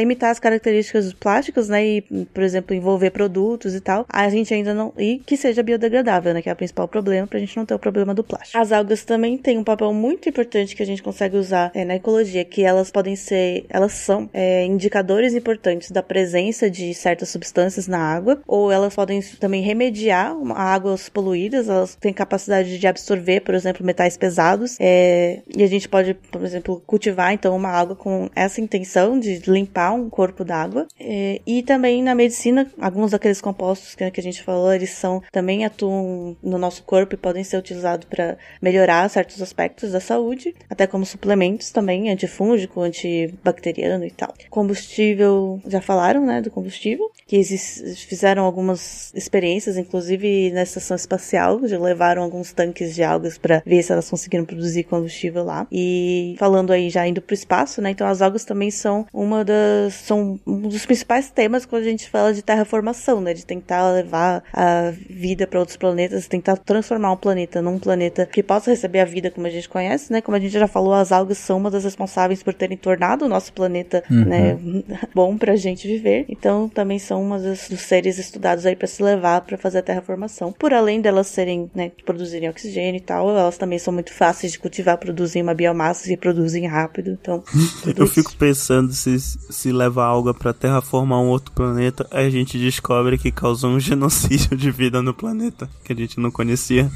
imitar as características dos plásticos, né, e, por exemplo, envolver produtos e tal, a gente ainda não, e que seja biodegradável, né, que é o principal problema pra gente não ter o problema do plástico. As algas também têm um papel muito importante que a gente consegue usar é, na que elas podem ser, elas são é, indicadores importantes da presença de certas substâncias na água, ou elas podem também remediar águas poluídas, elas têm capacidade de absorver, por exemplo, metais pesados, é, e a gente pode, por exemplo, cultivar então uma água com essa intenção de limpar um corpo d'água. É, e também na medicina, alguns daqueles compostos que, que a gente falou, eles são também atuam no nosso corpo e podem ser utilizados para melhorar certos aspectos da saúde, até como suplementos também, antifúngico, antibacteriano e tal. Combustível, já falaram, né, do combustível, que eles fizeram algumas experiências, inclusive na estação espacial, já levaram alguns tanques de algas para ver se elas conseguiram produzir combustível lá. E falando aí já indo pro espaço, né, então as algas também são uma das são um dos principais temas quando a gente fala de terraformação, né, de tentar levar a vida para outros planetas, tentar transformar um planeta num planeta que possa receber a vida como a gente conhece, né? Como a gente já falou, as algas são uma das responsáveis por terem tornado o nosso planeta, Uhum. né, bom pra gente viver. Então, também são uma dos, dos seres estudados aí para se levar para fazer a terraformação. Por além delas serem, né, produzirem oxigênio e tal, elas também são muito fáceis de cultivar, produzem uma biomassa e produzem rápido. Então, Eu isso. fico pensando se, se leva alga pra terraformar um outro planeta, aí a gente descobre que causou um genocídio de vida no planeta que a gente não conhecia.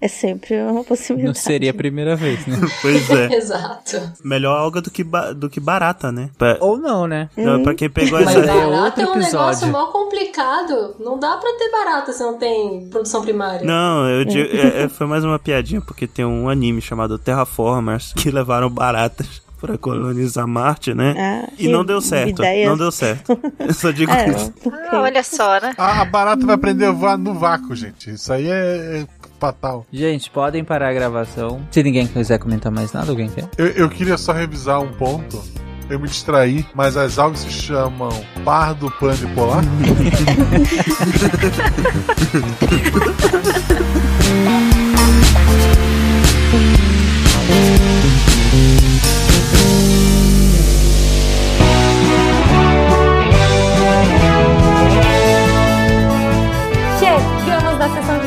é sempre uma possibilidade. Não seria a primeira vez, né? Pois é. Exato. Melhor alga do que, ba- do que barata, né? Pra, Ou não, né? não, pra quem pegou Mas essa. barata é um episódio. negócio mó complicado. Não dá pra ter barata se não tem produção primária. Não, eu digo, é- é- foi mais uma piadinha, porque tem um anime chamado Terraformers que levaram baratas pra colonizar Marte, né? Ah, e não deu certo. ideia. Não deu certo. Eu só digo É, isso. Ah, olha só, né? A, a barata vai aprender a voar no vácuo, gente. Isso aí é, fatal. Gente, podem parar a gravação. Se ninguém quiser comentar mais nada, alguém quer? Eu, eu queria só revisar um ponto. Eu me distraí, mas as algas se chamam pardo pane polar.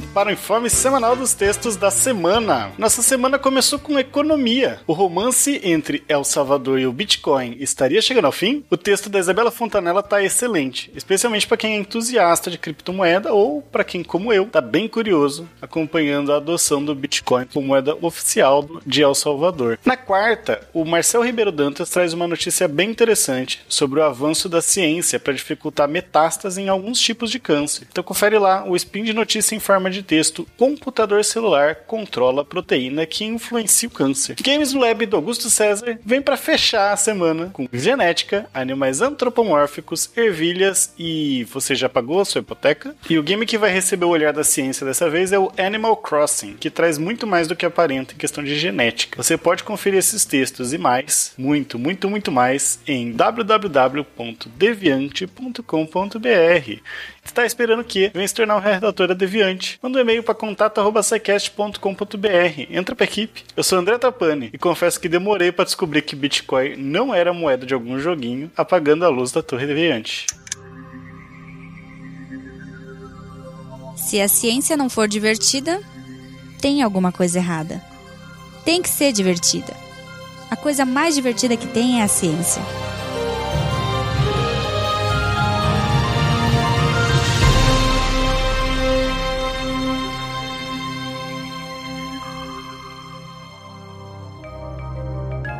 Para o informe semanal dos textos da semana. Nossa semana começou com economia. O romance entre El Salvador e o Bitcoin estaria chegando ao fim? O texto da Isabela Fontanella tá excelente, especialmente para quem é entusiasta de criptomoeda ou para quem, como eu, tá bem curioso acompanhando a adoção do Bitcoin como moeda oficial de El Salvador. Na quarta, o Marcel Ribeiro Dantas traz uma notícia bem interessante sobre o avanço da ciência para dificultar metástase em alguns tipos de câncer. Então confere lá o spin de notícia em forma de texto Computador celular controla proteína que influencia o câncer. Games Lab do Augusto César vem para fechar a semana com genética, animais antropomórficos, ervilhas e você já pagou a sua hipoteca? E o game que vai receber o olhar da ciência dessa vez é o Animal Crossing, que traz muito mais do que aparenta em questão de genética. Você pode conferir esses textos e mais, muito, muito, muito mais em www.deviante.com.br. Está esperando que venha se tornar uma redatora deviante. Manda um e-mail para contato@sicast.com.br. Entra pra equipe. Eu sou André Tapani e confesso que demorei para descobrir que Bitcoin não era moeda de algum joguinho, apagando a luz da torre deviante. Se a ciência não for divertida, tem alguma coisa errada. Tem que ser divertida. A coisa mais divertida que tem é a ciência.